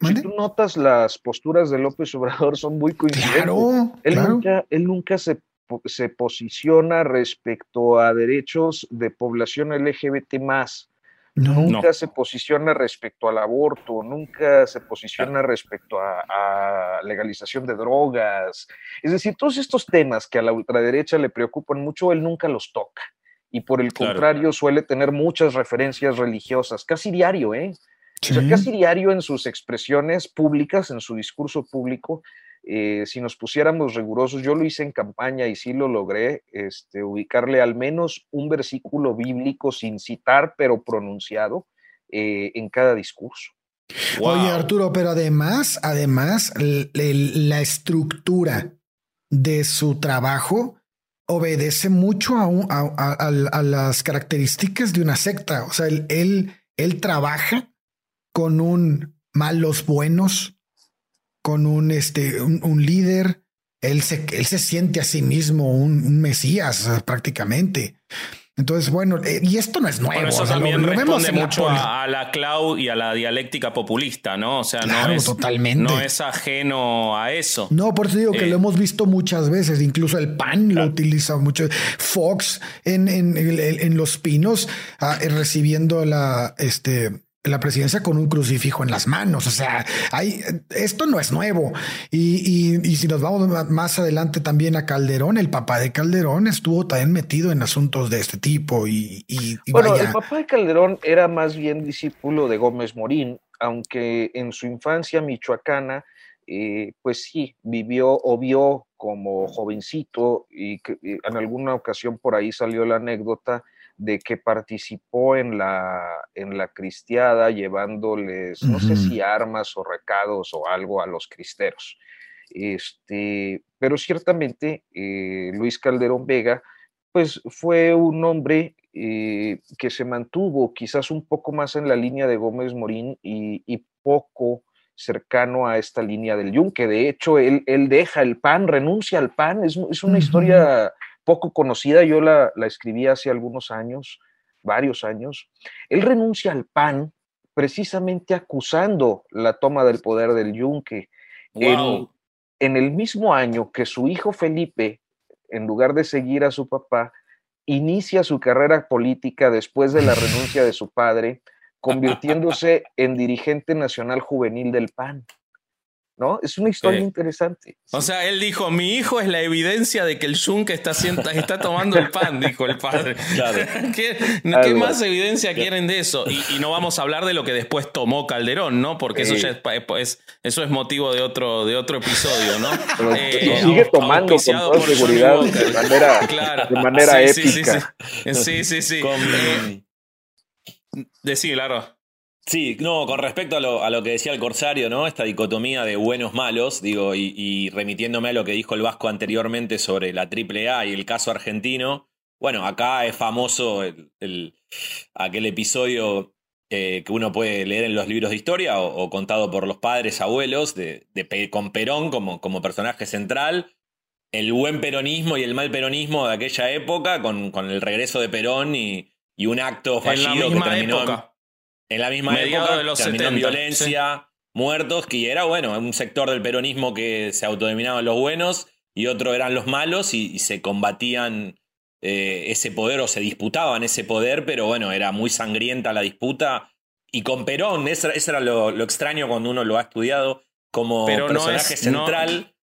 Si tú notas las posturas de López Obrador son muy coincidentes. Claro, él, claro. nunca, él nunca se, po- se posiciona respecto a derechos de población LGBT más. No, Nunca se posiciona respecto al aborto, nunca se posiciona respecto a, a legalización de drogas. Es decir, todos estos temas que a la ultraderecha le preocupan mucho, él nunca los toca. Y por el Claro. contrario, suele tener muchas referencias religiosas, casi diario, ¿eh? O sea, casi diario en sus expresiones públicas, en su discurso público, eh, si nos pusiéramos rigurosos, yo lo hice en campaña y sí lo logré, este, ubicarle al menos un versículo bíblico sin citar, pero pronunciado eh, en cada discurso. Wow. Oye, Arturo, pero además, además, la estructura de su trabajo obedece mucho a, un- a- a- a- a las características de una secta. O sea, él, él, él trabaja con un malos buenos, con un, este, un, un líder. Él se, él se siente a sí mismo un, un mesías eh, prácticamente. Entonces, bueno, eh, y esto no es nuevo. Bueno, eso o sea, lo- también lo responde mucho a, a la clau y a la dialéctica populista, ¿no? O sea, Claro, no, es, totalmente. no es ajeno a eso. No, por eso digo que Eh. lo hemos visto muchas veces, incluso el PAN lo utiliza mucho. Fox en, en, en- en Los Pinos ah, eh, recibiendo la, este, la presidencia con un crucifijo en las manos. O sea, hay, esto no es nuevo. Y, y- y si nos vamos más adelante también a Calderón, el papá de Calderón estuvo también metido en asuntos de este tipo y, y- y Bueno, vaya. el papá de Calderón era más bien discípulo de Gómez Morín, aunque en su infancia michoacana, eh, pues sí, vivió o vio como jovencito y que, eh, en alguna ocasión por ahí salió la anécdota de que participó en la, en la cristiada llevándoles, no sé si armas o recados o algo a los cristeros. Este, pero ciertamente eh, Luis Calderón Vega, pues fue un hombre eh, que se mantuvo quizás un poco más en la línea de Gómez Morín y, y poco cercano a esta línea del Yunque. De hecho, él, él deja el PAN, renuncia al PAN. Es, es una historia poco conocida. Yo la, la escribí hace algunos años, varios años. Él renuncia al PAN precisamente acusando la toma del poder del Yunque. Wow. En, en el mismo año que su hijo Felipe, en lugar de seguir a su papá, inicia su carrera política después de la renuncia de su padre, convirtiéndose en dirigente nacional juvenil del PAN. ¿No? Es una historia interesante. O sea, él dijo, mi hijo es la evidencia de que el Yunque está, está tomando el pan, dijo el padre. Claro. ¿Qué, más evidencia quieren de eso? Y, no vamos a hablar de lo que después tomó Calderón, ¿no? Porque eso ya es, eso es motivo de otro, de otro episodio, ¿no? Eh, sigue tomando con toda seguridad de manera, de manera épica. Sí, sí, sí. Con... Eh, decí, claro. Sí, no, con respecto a lo, a lo, que decía el Corsario, ¿no? Esta dicotomía de buenos malos, digo, y, remitiéndome a lo que dijo el Vasco anteriormente sobre la AAA y el caso argentino. Bueno, acá es famoso el, aquel episodio eh, que uno puede leer en los libros de historia o, contado por los padres, abuelos, de, con Perón como, como personaje central, el buen peronismo y el mal peronismo de aquella época, con, con el regreso de Perón y, y un acto fallido que terminó en la misma época, de los terminó violencia, muertos, que era, bueno, un sector del peronismo que se autodenominaban los buenos y otro eran los malos y, se combatían eh, ese poder o se disputaban ese poder, pero bueno, era muy sangrienta la disputa. Y con Perón, eso, era lo, extraño cuando uno lo ha estudiado como personaje central.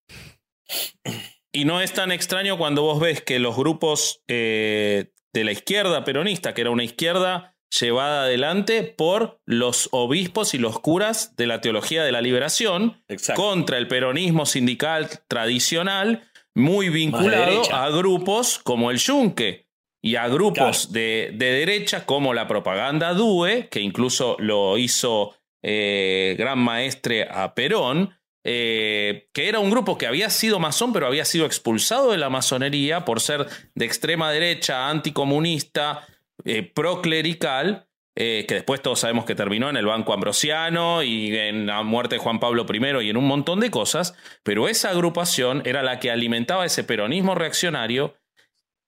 y no es tan extraño cuando vos ves que los grupos eh, de la izquierda peronista, que era una izquierda llevada adelante por los obispos y los curas de la teología de la liberación contra el peronismo sindical tradicional, muy vinculado a grupos como el Yunque y a grupos de, derecha como la propaganda DUE, que incluso lo hizo eh, gran maestre a Perón, eh, que era un grupo que había sido masón, pero había sido expulsado de la masonería por ser de extrema derecha, anticomunista, eh, proclerical, eh, que después todos sabemos que terminó en el Banco Ambrosiano y en la muerte de Juan Pablo I y en un montón de cosas, pero esa agrupación era la que alimentaba ese peronismo reaccionario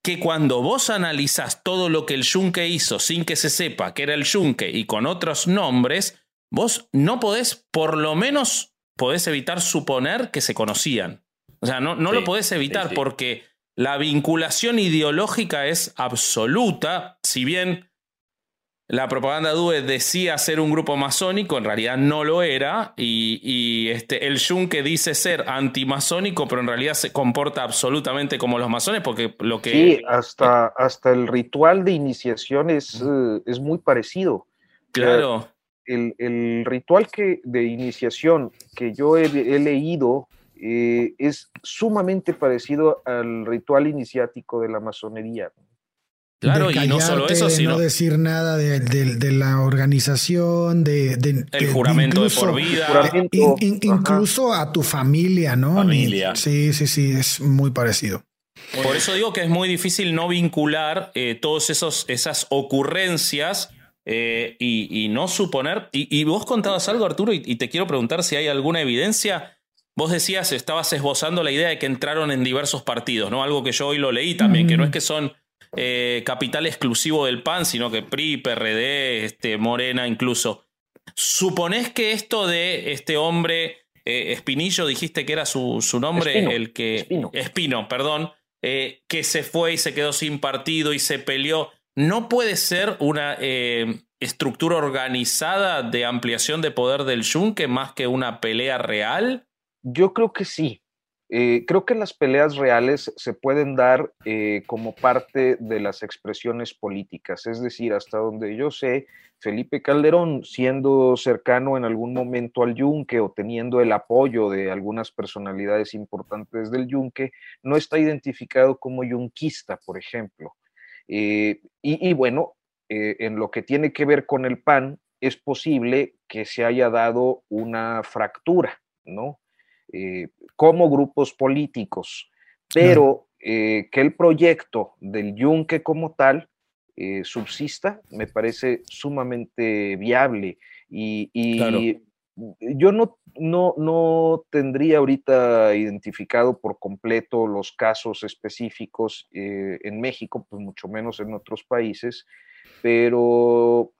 que cuando vos analizás todo lo que el Yunque hizo sin que se sepa que era el Yunque y con otros nombres, vos no podés, por lo menos podés evitar suponer que se conocían. O sea, no, no lo podés evitar porque la vinculación ideológica es absoluta, si bien la propaganda DUE decía ser un grupo masónico, en realidad no lo era, y, este, el Junque dice ser antimasónico, pero en realidad se comporta absolutamente como los masones, porque lo que... Sí, hasta, hasta el ritual de iniciación es, eh, es muy parecido. Claro. El, ritual que, de iniciación que yo he leído eh, es sumamente parecido al ritual iniciático de la masonería. Claro, y no solo eso, sino. no decir nada de, la organización, de. el juramento de por vida. incluso a tu familia, ¿no? Familia. Sí, sí, sí, es muy parecido. Por eso digo que es muy difícil no vincular eh, todas esas ocurrencias eh, y, no suponer. Y, vos contabas algo, Arturo, y, te quiero preguntar si hay alguna evidencia Vos decías, estabas esbozando la idea de que entraron en diversos partidos, ¿no? Algo que yo hoy lo leí también, que no es que son eh, capital exclusivo del PAN, sino que PRI, PRD, este, Morena incluso. ¿Suponés que esto de este hombre, eh, Espinillo, dijiste que era su, su nombre, el que... Espino. Espino, perdón, eh, que se fue y se quedó sin partido y se peleó, ¿no puede ser una estructura organizada de ampliación de poder del Yunque más que una pelea real? Yo creo que sí. Eh, creo que las peleas reales se pueden dar eh, como parte de las expresiones políticas, es decir, hasta donde yo sé, Felipe Calderón, siendo cercano en algún momento al Yunque o teniendo el apoyo de algunas personalidades importantes del Yunque, no está identificado como yunquista, por ejemplo. Eh, y, bueno, en lo que tiene que ver con el PAN, es posible que se haya dado una fractura, ¿no? Eh, como grupos políticos, pero eh, que el proyecto del Yunque como tal eh, subsista me parece sumamente viable. Y, yo no, no, no, tendría ahorita identificado por completo los casos específicos en México, pues mucho menos en otros países, pero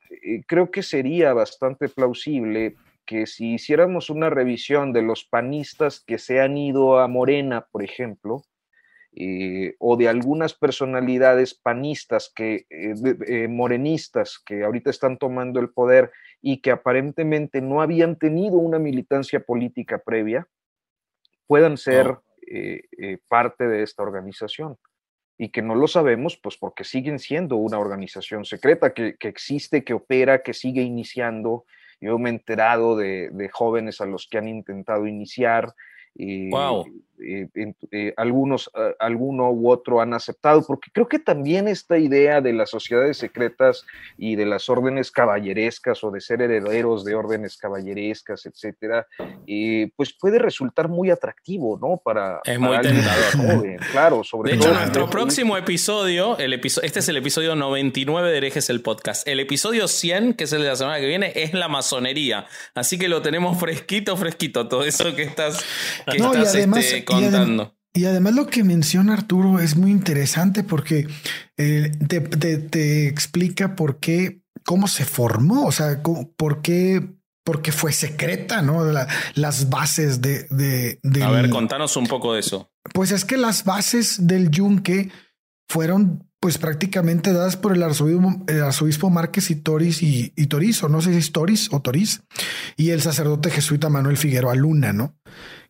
creo que sería bastante plausible que si hiciéramos una revisión de los panistas que se han ido a Morena, por ejemplo, eh, o de algunas personalidades panistas, que, eh, eh, morenistas, que ahorita están tomando el poder y que aparentemente no habían tenido una militancia política previa, puedan ser parte de esta organización y que no lo sabemos, pues porque siguen siendo una organización secreta que, que existe, que opera, que sigue iniciando. Yo me he enterado de, de, jóvenes a los que han intentado iniciar, wow. Eh, eh, algunos, uh, alguno u otro han aceptado, porque creo que también esta idea de las sociedades secretas y de las órdenes caballerescas o de ser herederos de órdenes caballerescas, etcétera, eh, pues puede resultar muy atractivo, ¿no? Para, es para muy tentador. Joven, claro, sobre de todo. hecho, nuestro próximo episodio, el episodio, este es el episodio 99 de Herejes el Podcast. El episodio 100, que es el de la semana que viene, es la masonería. Así que lo tenemos fresquito, fresquito, todo eso que estás, que No, y estás además- este, y adem- contando. Y además lo que menciona Arturo es muy interesante porque eh, te, te- te explica por qué, cómo se formó, o sea, cómo- por qué, por qué fue secreta, ¿no? La- las bases de, de, A ver, contanos un poco de eso. Pues es que las bases del yunque fueron pues prácticamente dadas por el arzobispo, el arzobispo Márquez y Toris y, y Torizo, no sé si es Toris o Toriz, y el sacerdote jesuita Manuel Figueroa Luna, ¿no?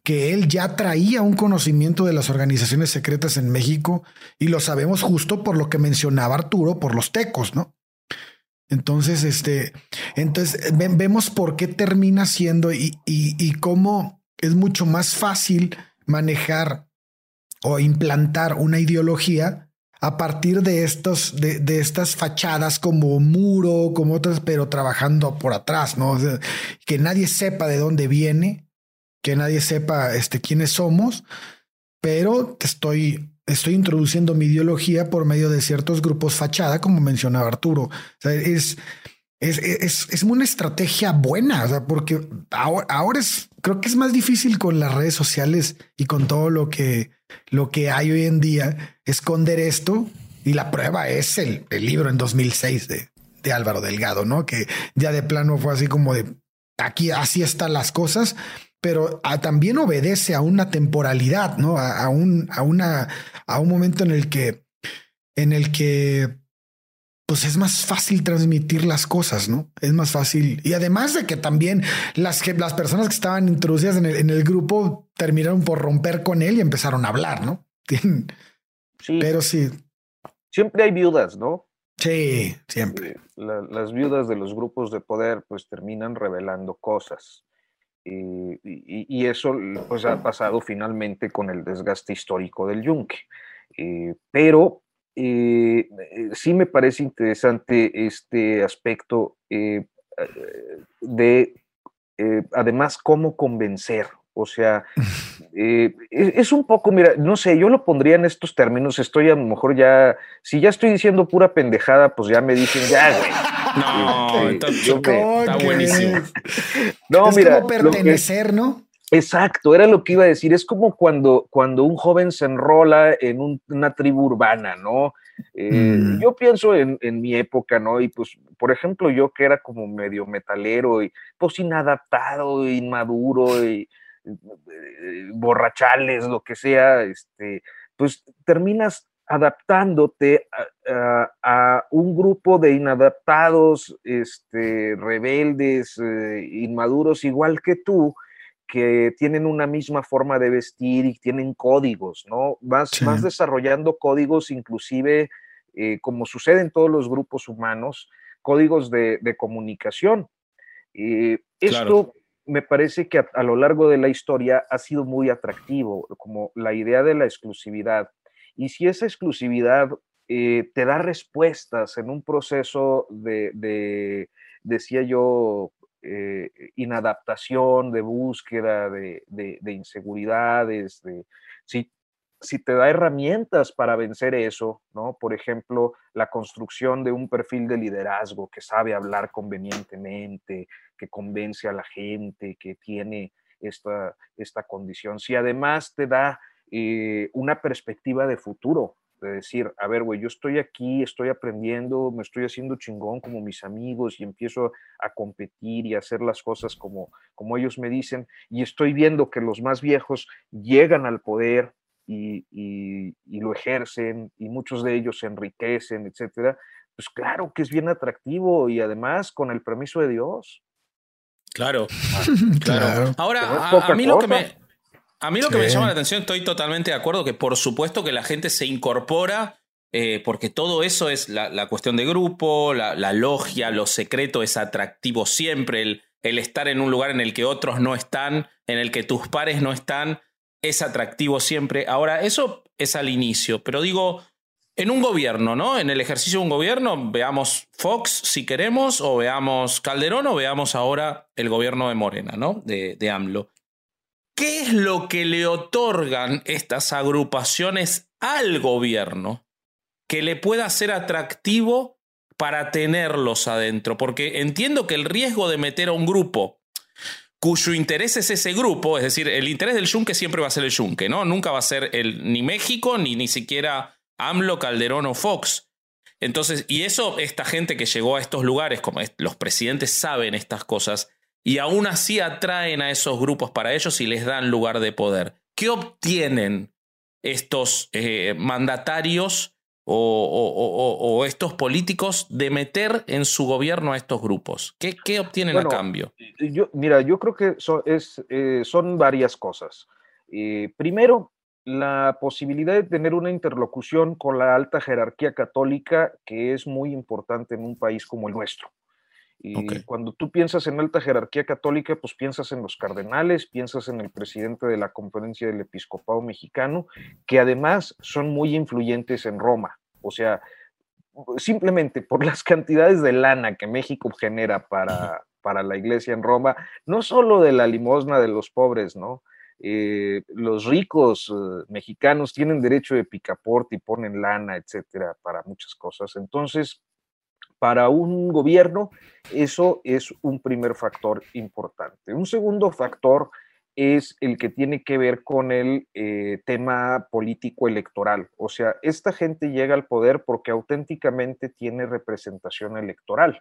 Que él ya traía un conocimiento de las organizaciones secretas en México y lo sabemos justo por lo que mencionaba Arturo, por los tecos, ¿no? Entonces, este, entonces ve- vemos por qué termina siendo y, y, y cómo es mucho más fácil manejar o implantar una ideología a partir de estos, de, de estas fachadas como muro, como otras, pero trabajando por atrás, ¿no? O sea, que nadie sepa de dónde viene, que nadie sepa este, quiénes somos, pero te estoy, estoy introduciendo mi ideología por medio de ciertos grupos fachada, como mencionaba Arturo. Es, es, es, es una estrategia buena, porque ahora, ahora es, creo que es más difícil con las redes sociales y con todo lo que, lo que hay hoy en día, esconder esto. Y la prueba es el, el libro en 2006 de, de Álvaro Delgado, ¿no? Que ya de plano fue así como de aquí, así están las cosas, pero también obedece a una temporalidad, ¿no? A, a un, a una, a un momento en el que, en el que pues es más fácil transmitir las cosas, ¿no? Es más fácil. Y además de que también las, que, las personas que estaban introducidas en el, en el grupo terminaron por romper con él y empezaron a hablar, ¿no? Sí, Pero sí, siempre hay viudas, ¿no? sí, siempre. Eh, la- las viudas de los grupos de poder pues terminan revelando cosas. Y, eso pues ha pasado finalmente con el desgaste histórico del yunque. Eh, pero eh, eh, sí me parece interesante este aspecto de, además, cómo convencer. O sea, eh, es, un poco, mira, no sé, yo lo pondría en estos términos, estoy a lo mejor ya, si ya estoy diciendo pura pendejada, pues ya me dicen, ya, güey. No, Este, yo me- está buenísimo. no, es mira, como que- pertenecer, ¿no? Exacto, era lo que iba a decir. Es como cuando, cuando un joven se enrola en un- una tribu urbana, ¿no? Eh, Mm. Yo pienso en, en mi época, ¿no? Y pues, por ejemplo, yo que era como medio metalero y pues inadaptado, inmaduro y borrachales, lo que sea, este, pues terminas adaptándote a, a- a un grupo de inadaptados, este, rebeldes, eh, inmaduros, igual que tú, que tienen una misma forma de vestir y tienen códigos, ¿no? Vas, Sí. vas desarrollando códigos, inclusive, eh, como sucede en todos los grupos humanos, códigos de, de comunicación. Eh, esto. Me parece que a, lo largo de la historia ha sido muy atractivo, como la idea de la exclusividad. Y si esa exclusividad eh, te da respuestas en un proceso de, de, decía yo, eh, inadaptación, de búsqueda, de, de- de inseguridades, de, si te da herramientas para vencer eso, ¿no? Por ejemplo, la construcción de un perfil de liderazgo que sabe hablar convenientemente, que convence a la gente, que tiene esta, esta condición. Si además te da eh, una perspectiva de futuro, de decir, a ver, güey, yo estoy aquí, estoy aprendiendo, me estoy haciendo chingón como mis amigos y empiezo a competir y a hacer las cosas como, como ellos me dicen y estoy viendo que los más viejos llegan al poder y, y, lo ejercen y muchos de ellos se enriquecen, etcétera, pues claro que es bien atractivo y además con el permiso de Dios. Claro, claro. Ahora, a, mí lo que me, a mí lo que me llama la atención, estoy totalmente de acuerdo que por supuesto que la gente se incorpora eh, porque todo eso es la, cuestión de grupo, la, logia, lo secreto es atractivo siempre, el, el, estar en un lugar en el que otros no están, en el que tus pares no están, es atractivo siempre. Ahora, eso es al inicio, pero digo, en un gobierno, ¿no? En el ejercicio de un gobierno, veamos Fox si queremos, o veamos Calderón, o veamos ahora el gobierno de Morena, ¿no? De, de AMLO. ¿Qué es lo que le otorgan estas agrupaciones al gobierno que le pueda ser atractivo para tenerlos adentro, porque entiendo que el riesgo de meter a un grupo cuyo interés es ese grupo, es decir, el interés del yunque siempre va a ser el yunque, ¿no? Nunca va a ser el, ni México, ni ni siquiera AMLO, Calderón o Fox. Entonces, y eso, esta gente que llegó a estos lugares, como los presidentes saben estas cosas, y aún así atraen a esos grupos para ellos y les dan lugar de poder. ¿Qué obtienen estos eh, mandatarios o, estos políticos de meter en su gobierno a estos grupos? ¿Qué, qué obtienen a cambio? Yo, mira, yo creo que son, es, eh, son varias cosas. Eh, primero, la posibilidad de tener una interlocución con la alta jerarquía católica, que es muy importante en un país como el nuestro. Y cuando tú piensas en alta jerarquía católica, pues piensas en los cardenales, piensas en el presidente de la conferencia del episcopado mexicano, que además son muy influyentes en Roma. O sea, simplemente por las cantidades de lana que México genera para, para la iglesia en Roma, no solo de la limosna de los pobres, ¿no? Eh, los ricos eh, mexicanos tienen derecho de picaporte y ponen lana, etcétera, para muchas cosas. Entonces, para un gobierno, eso es un primer factor importante. Un segundo factor es el que tiene que ver con el eh, tema político electoral. O sea, esta gente llega al poder porque auténticamente tiene representación electoral.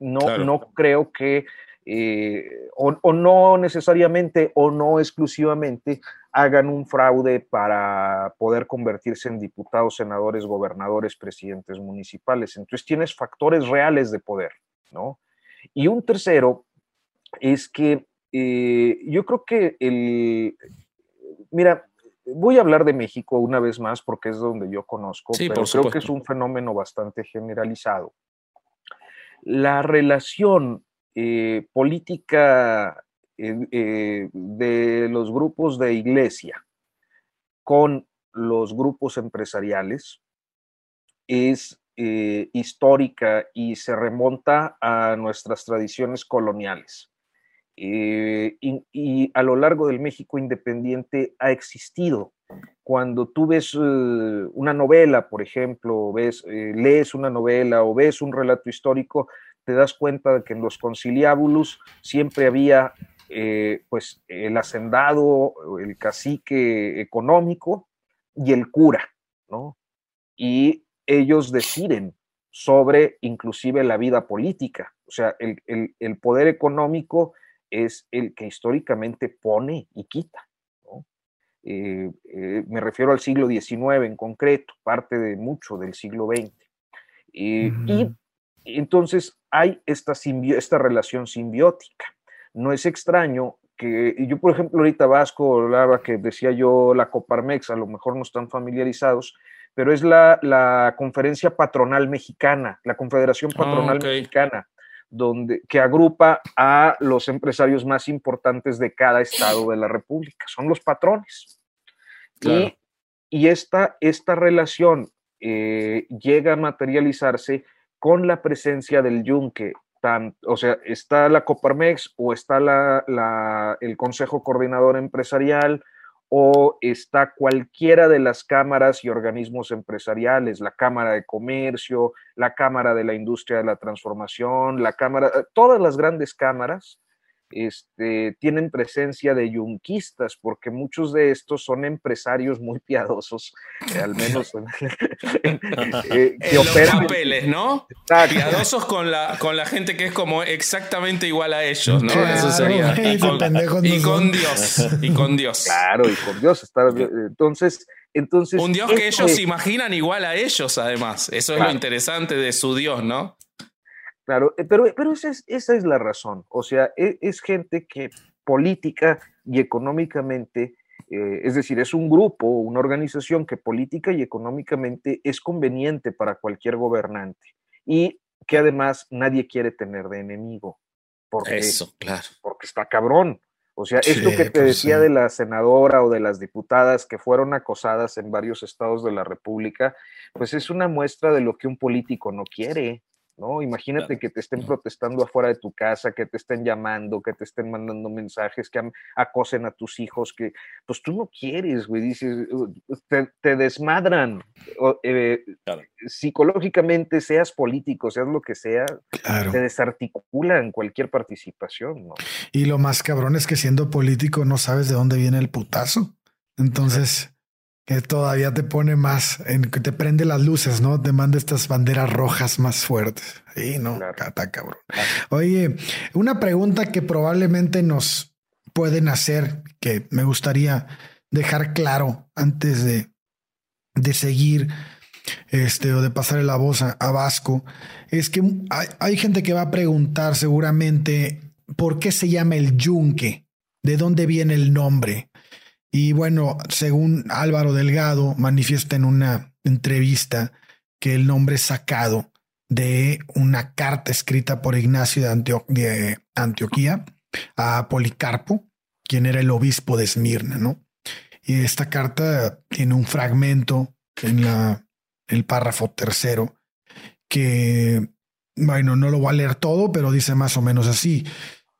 No, no creo que eh, o, no necesariamente o no exclusivamente hagan un fraude para poder convertirse en diputados, senadores, gobernadores, presidentes municipales. Entonces tienes factores reales de poder, ¿no? Y un tercero es que eh, yo creo que el, mira, voy a hablar de México una vez más porque es donde yo conozco, pero creo que es un fenómeno bastante generalizado. La relación eh, política eh, de los grupos de iglesia con los grupos empresariales es eh, histórica y se remonta a nuestras tradiciones coloniales. y, a lo largo del México independiente ha existido. Cuando tú ves una novela, por ejemplo, ves, lees una novela o ves un relato histórico, te das cuenta de que en los conciliábulos siempre había eh, pues el hacendado, el cacique económico y el cura, ¿no? Y ellos deciden sobre inclusive la vida política. O sea, el, poder económico es el que históricamente pone y quita. ¿no? Eh, eh, me refiero al siglo XIX en concreto, parte de mucho del siglo XX. Y entonces hay esta, esta relación simbiótica. No es extraño que yo, por ejemplo, ahorita Vasco hablaba que decía yo la Coparmex, a lo mejor no están familiarizados, pero es la, conferencia patronal mexicana, la Confederación ah, Patronal Mexicana, donde, que agrupa a los empresarios más importantes de cada estado de la República, son los patrones. Y, esta, esta relación eh, llega a materializarse con la presencia del yunque, o sea, está la Coparmex o está la, el Consejo Coordinador Empresarial o está cualquiera de las cámaras y organismos empresariales, la Cámara de Comercio, la Cámara de la Industria de la Transformación, la Cámara, todas las grandes cámaras este, tienen presencia de yunquistas, porque muchos de estos son empresarios muy piadosos, eh, al menos eh, que operan. papeles, ¿no? Piadosos con la, con la gente que es como exactamente igual a ellos, ¿no? Eso sería. Y con, Dios. Y con Dios. Claro, y con Dios. entonces, entonces. Un Dios que ellos imaginan igual a ellos, además. Eso es lo interesante de su Dios, ¿no? Claro, eh, pero, pero esa, es, esa es la razón. O sea, e, es, gente que política y económicamente, eh, es decir, es un grupo, una organización que política y económicamente es conveniente para cualquier gobernante y que además nadie quiere tener de enemigo. Porque, Eso, claro. Porque está cabrón. O sea, esto que te pues decía de la senadora o de las diputadas que fueron acosadas en varios estados de la República, pues es una muestra de lo que un político no quiere. ¿No? Imagínate que te estén protestando afuera de tu casa, que te estén llamando, que te estén mandando mensajes, que acosen a tus hijos, que pues tú no quieres, güey, dices, te, desmadran. Eh, psicológicamente, seas político, seas lo que sea, te desarticulan cualquier participación, ¿no? Y lo más cabrón es que siendo político no sabes de dónde viene el putazo. Entonces que todavía te pone más, en que te prende las luces, ¿no? Te manda estas banderas rojas más fuertes. Y no, cata cabrón. Oye, una pregunta que probablemente nos pueden hacer, que me gustaría dejar claro antes de, de seguir este, o de pasarle la voz a, Vasco, es que hay, hay, gente que va a preguntar seguramente por qué se llama el yunque, de dónde viene el nombre. Y bueno, según Álvaro Delgado, manifiesta en una entrevista que el nombre sacado de una carta escrita por Ignacio de, Antioquía a Policarpo, quien era el obispo de Esmirna, ¿no? Y esta carta tiene un fragmento en la, el párrafo tercero que, bueno, no lo voy a leer todo, pero dice más o menos así.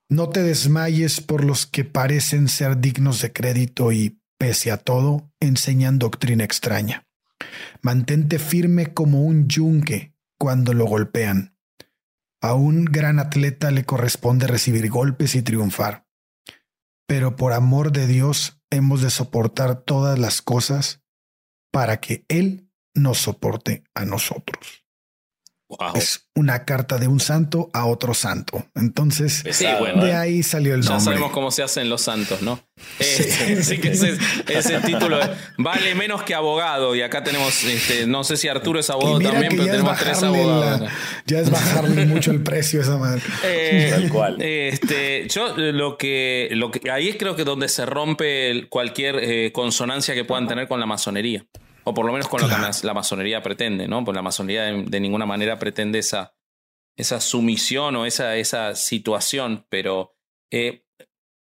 No te desmayes por los que parecen ser dignos de crédito y, pese a todo, enseñan doctrina extraña. Mantente firme como un yunque cuando lo golpean. A un gran atleta le corresponde recibir golpes y triunfar. Pero por amor de Dios hemos de soportar todas las cosas para que Él nos soporte a nosotros. Es una carta de un santo a otro santo. Entonces, de ahí salió el nombre. Ya sabemos cómo se hacen los santos, ¿no? Sí, que ese, título vale menos que abogado. Y acá tenemos, este, no sé si Arturo es abogado también, pero tenemos tres abogados. ya es bajarle mucho el precio esa madre. Eh, Tal cual. Este, yo lo que, lo que ahí es creo que donde se rompe cualquier eh, consonancia que puedan tener con la masonería. O por lo menos con lo que la masonería pretende, ¿no? Pues la masonería de, ninguna manera pretende esa, esa sumisión o esa, esa situación, pero eh,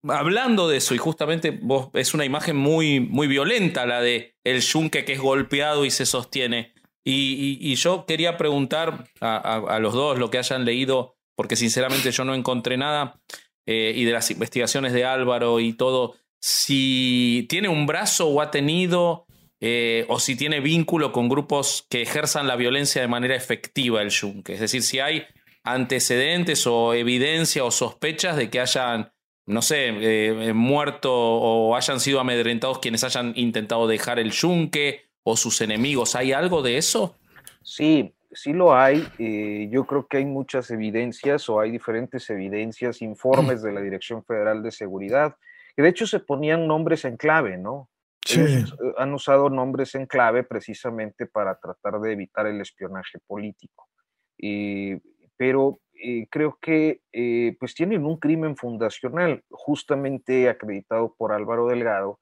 hablando de eso, y justamente vos es una imagen muy, muy violenta la de el yunque que es golpeado y se sostiene. Y, yo quería preguntar a, los dos lo que hayan leído, porque sinceramente yo no encontré nada, eh, y de las investigaciones de Álvaro y todo, si tiene un brazo o ha tenido eh, o si tiene vínculo con grupos que ejerzan la violencia de manera efectiva el yunque. Es decir, si hay antecedentes o evidencia o sospechas de que hayan, no sé, eh, muerto o hayan sido amedrentados quienes hayan intentado dejar el yunque o sus enemigos. ¿Hay algo de eso? Sí, sí lo hay. Eh, yo creo que hay muchas evidencias o hay diferentes evidencias, informes de la Dirección Federal de Seguridad, que de hecho se ponían nombres en clave, ¿no? Eh, han usado nombres en clave precisamente para tratar de evitar el espionaje político. pero eh, creo que eh, pues tienen un crimen fundacional, justamente acreditado por Álvaro Delgado,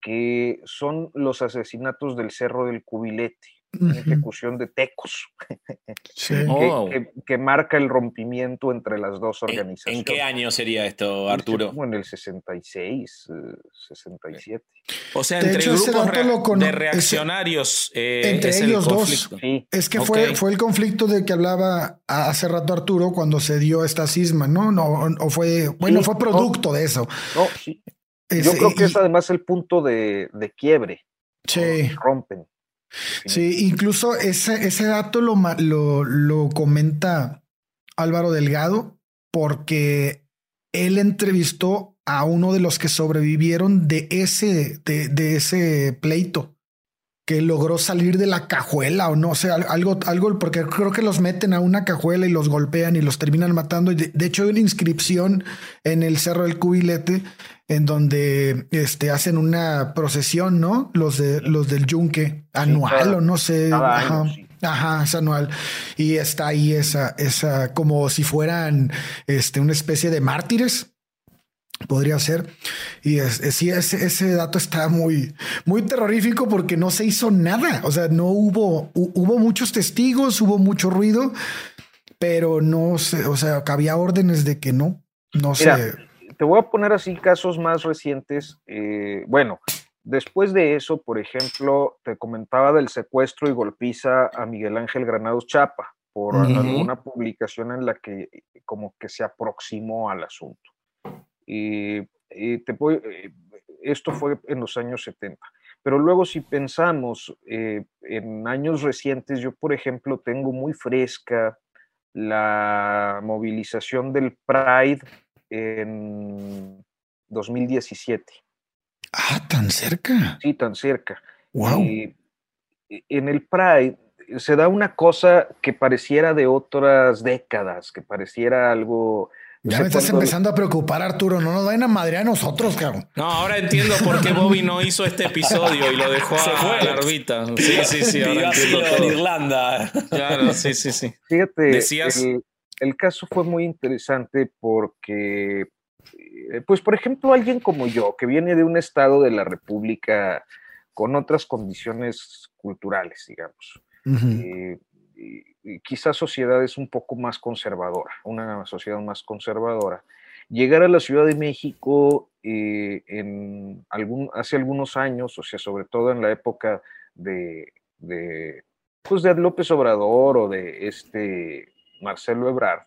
que son los asesinatos del Cerro del Cubilete una ejecución de tecos, oh. que, marca el rompimiento entre las dos organizaciones. ¿En, qué año sería esto, Arturo? Como en el 66, 67. O sea, entre grupos de reaccionarios. Eh, entre ellos dos. Es que fue, fue el conflicto de que hablaba hace rato Arturo cuando se dio esta cisma, ¿no? no o fue, bueno, fue producto de eso. No, sí. Yo creo que es además el punto de, de quiebre. Sí. Rompen. Sí, incluso ese, ese dato lo, lo, lo comenta Álvaro Delgado porque él entrevistó a uno de los que sobrevivieron de ese, de, ese pleito que logró salir de la cajuela o no sé, algo, algo, porque creo que los meten a una cajuela y los golpean y los terminan matando. De, de hecho, hay una inscripción en el Cerro del Cubilete en donde este, hacen una procesión, ¿no? Los de los del yunque anual o no sé. Ajá, es anual. Y está ahí esa, esa, como si fueran este, una especie de mártires. Podría ser. Y es, sí, ese, ese, dato está muy, muy terrorífico porque no se hizo nada. O sea, no hubo, hubo muchos testigos, hubo mucho ruido, pero no sé, o sea, había órdenes de que no, no sé. Te voy a poner así casos más recientes. Eh, bueno, Después de eso, por ejemplo, te comentaba del secuestro y golpiza a Miguel Ángel Granados Chapa por alguna publicación en la que como que se aproximó al asunto. Y, te eh, esto fue en los años 70. Pero luego si pensamos eh, en años recientes, yo por ejemplo tengo muy fresca la movilización del Pride en 2017 Ah, tan cerca. Sí, tan cerca. Wow. en el Pride se da una cosa que pareciera de otras décadas, que pareciera algo. Ya me estás empezando a preocupar, Arturo. No nos vayan a madre a nosotros, cabrón. No, ahora entiendo por qué Bobby no hizo este episodio y lo dejó a, la órbita. Sí, sí, sí. Ahora entiendo todo. Irlanda. Claro, sí, sí, sí. Fíjate, ¿Decías? el caso fue muy interesante porque eh, pues por ejemplo, alguien como yo, que viene de un estado de la República con otras condiciones culturales, digamos, eh, quizás sociedades un poco más conservadora, una sociedad más conservadora. Llegar a la Ciudad de México eh, en algún, hace algunos años, o sea, sobre todo en la época de, de, pues de López Obrador o de este Marcelo Ebrard,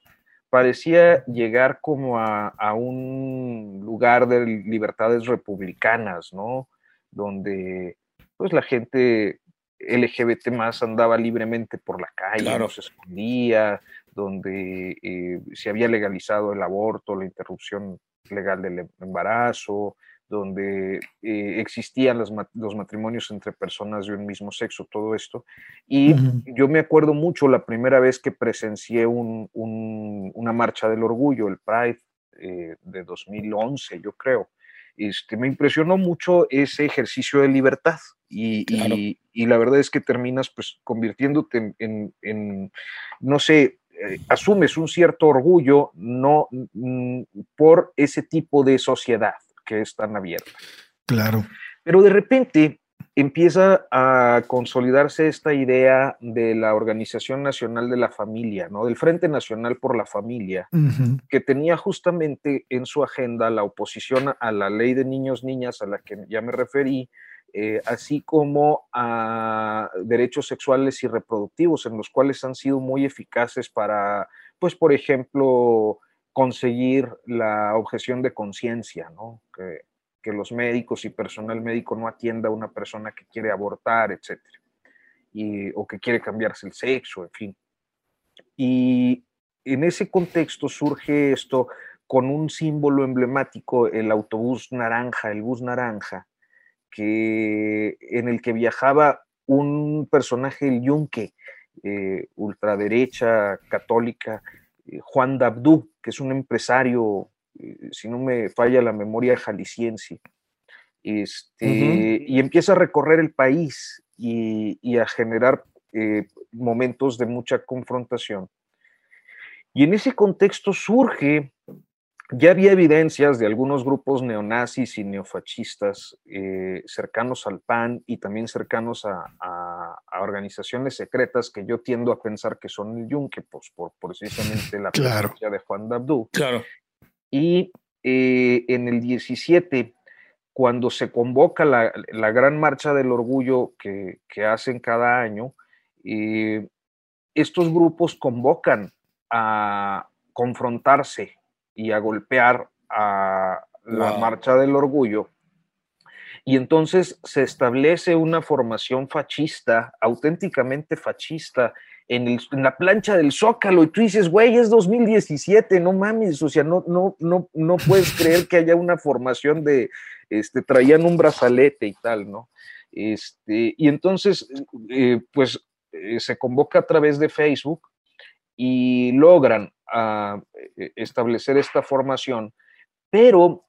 parecía llegar como a, un lugar de libertades republicanas, ¿no? Donde pues la gente LGBT más andaba libremente por la calle, no se escondía, donde eh, se había legalizado el aborto, la interrupción legal del embarazo, donde eh, existían los, matrimonios entre personas de un mismo sexo, todo esto. Y yo me acuerdo mucho la primera vez que presencié una marcha del orgullo, el Pride eh, de 2011, yo creo. Este, me impresionó mucho ese ejercicio de libertad y, la verdad es que terminas pues convirtiéndote en, no sé, eh, asumes un cierto orgullo no mm, por ese tipo de sociedad que es tan abierta. Claro. Pero de repente empieza a consolidarse esta idea de la Organización Nacional de la Familia, ¿no? Del Frente Nacional por la Familia, que tenía justamente en su agenda la oposición a la ley de niños, niñas, a la que ya me referí, eh, así como a derechos sexuales y reproductivos, en los cuales han sido muy eficaces para, pues, por ejemplo, conseguir la objeción de conciencia, ¿no? Que, los médicos y personal médico no atienda a una persona que quiere abortar, etc. Y, o que quiere cambiarse el sexo, en fin. Y en ese contexto surge esto con un símbolo emblemático, el autobús naranja, el bus naranja, que, en el que viajaba un personaje, el Yunque, eh, ultraderecha, católica, eh, Juan Dabdú, que es un empresario, si no me falla la memoria, jalisciense. Este, Y empieza a recorrer el país y, a generar eh, momentos de mucha confrontación. Y en ese contexto surge ya había evidencias de algunos grupos neonazis y neofascistas eh, cercanos al PAN y también cercanos a, organizaciones secretas que yo tiendo a pensar que son el Yunque, pues por precisamente la presencia de Juan Dabdú. Claro. Y eh, en el 17, cuando se convoca la, gran marcha del orgullo que, hacen cada año, eh, estos grupos convocan a confrontarse y a golpear a la marcha del orgullo. Y entonces se establece una formación fascista, auténticamente fascista, en, el- en la plancha del Zócalo y tú dices, güey, es 2017, no mames, o sea, no, no, no, no puedes creer que haya una formación de, este, traían un brazalete y tal, ¿no? Este, y entonces, eh, pues eh, se convoca a través de Facebook y logran ah, eh, establecer esta formación, pero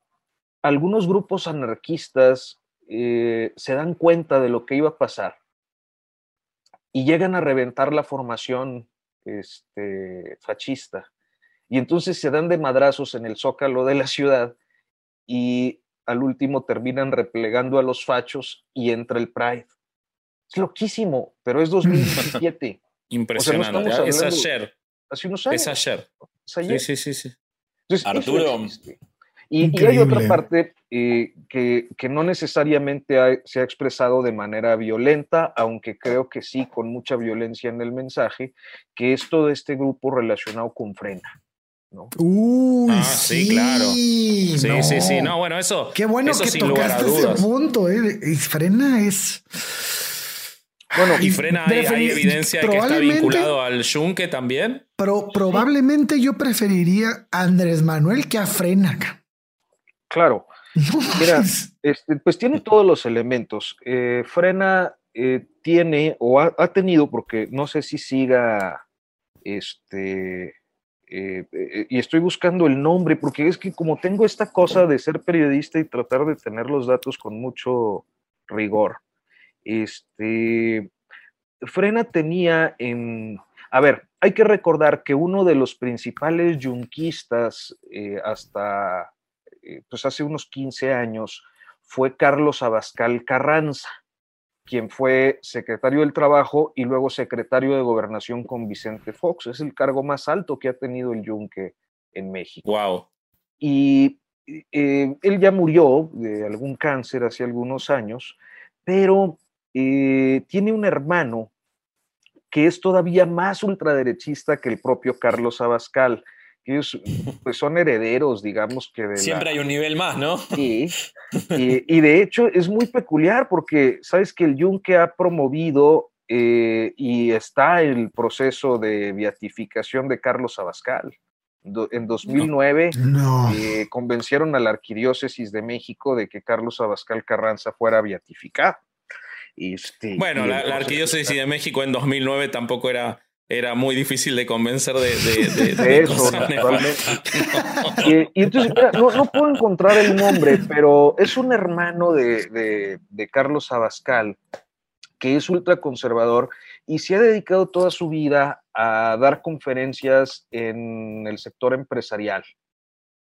algunos grupos anarquistas eh, se dan cuenta de lo que iba a pasar y llegan a reventar la formación este, fascista. Y entonces se dan de madrazos en el zócalo de la ciudad y al último terminan replegando a los fachos y entra el Pride. Es loquísimo, pero es 2017, Impresionante. estamos es ayer. hace unos años. Es ayer. es ayer. Sí, sí, sí, sí. Entonces, Arturo. Y, y hay otra parte eh, que, que no necesariamente ha- se ha expresado de manera violenta, aunque creo que sí con mucha violencia en el mensaje, que es todo este grupo relacionado con Frena. ¿no? Uy, Ah, sí, claro. Sí, Sí, no. sí, sí. No, bueno, eso. Qué bueno eso que sin lugar a tocaste ese punto, eh. Y Frena es. Bueno, Y frena, hay, evidencia de que está probablemente- vinculado al yunque también. Pero probablemente yo preferiría a Andrés Manuel que a Frena. Claro, Mira, este, pues tiene todos los elementos. Eh, Frena eh, tiene o ha, ha tenido, porque no sé si siga, este, eh, y estoy buscando el nombre, porque es que como tengo esta cosa de ser periodista y tratar de tener los datos con mucho rigor, este, Frena tenía en, a ver, hay que recordar que uno de los principales yunquistas hasta eh, pues hace unos 15 años fue Carlos Abascal Carranza, quien fue secretario del Trabajo y luego secretario de Gobernación con Vicente Fox. Es el cargo más alto que ha tenido el Yunque en México. Wow. Y eh, él ya murió de algún cáncer hace algunos años, pero eh, tiene un hermano que es todavía más ultraderechista que el propio Carlos Abascal. Que Ellos pues, son herederos, digamos que de la- Siempre hay un nivel más, ¿no? Sí, y, y de hecho es muy peculiar porque sabes que el Yunque ha promovido eh, y está el proceso de beatificación de Carlos Abascal. Do- en 2009 No. eh, convencieron a la Arquidiócesis de México de que Carlos Abascal Carranza fuera beatificado. Este, Bueno, la, la Arquidiócesis de México en 2009 tampoco era, era muy difícil de convencer de, de, de- de De eso. Y, y entonces, mira, no, no puedo encontrar el nombre, pero es un hermano de, Carlos Abascal, que es ultraconservador y se ha dedicado toda su vida a dar conferencias en el sector empresarial.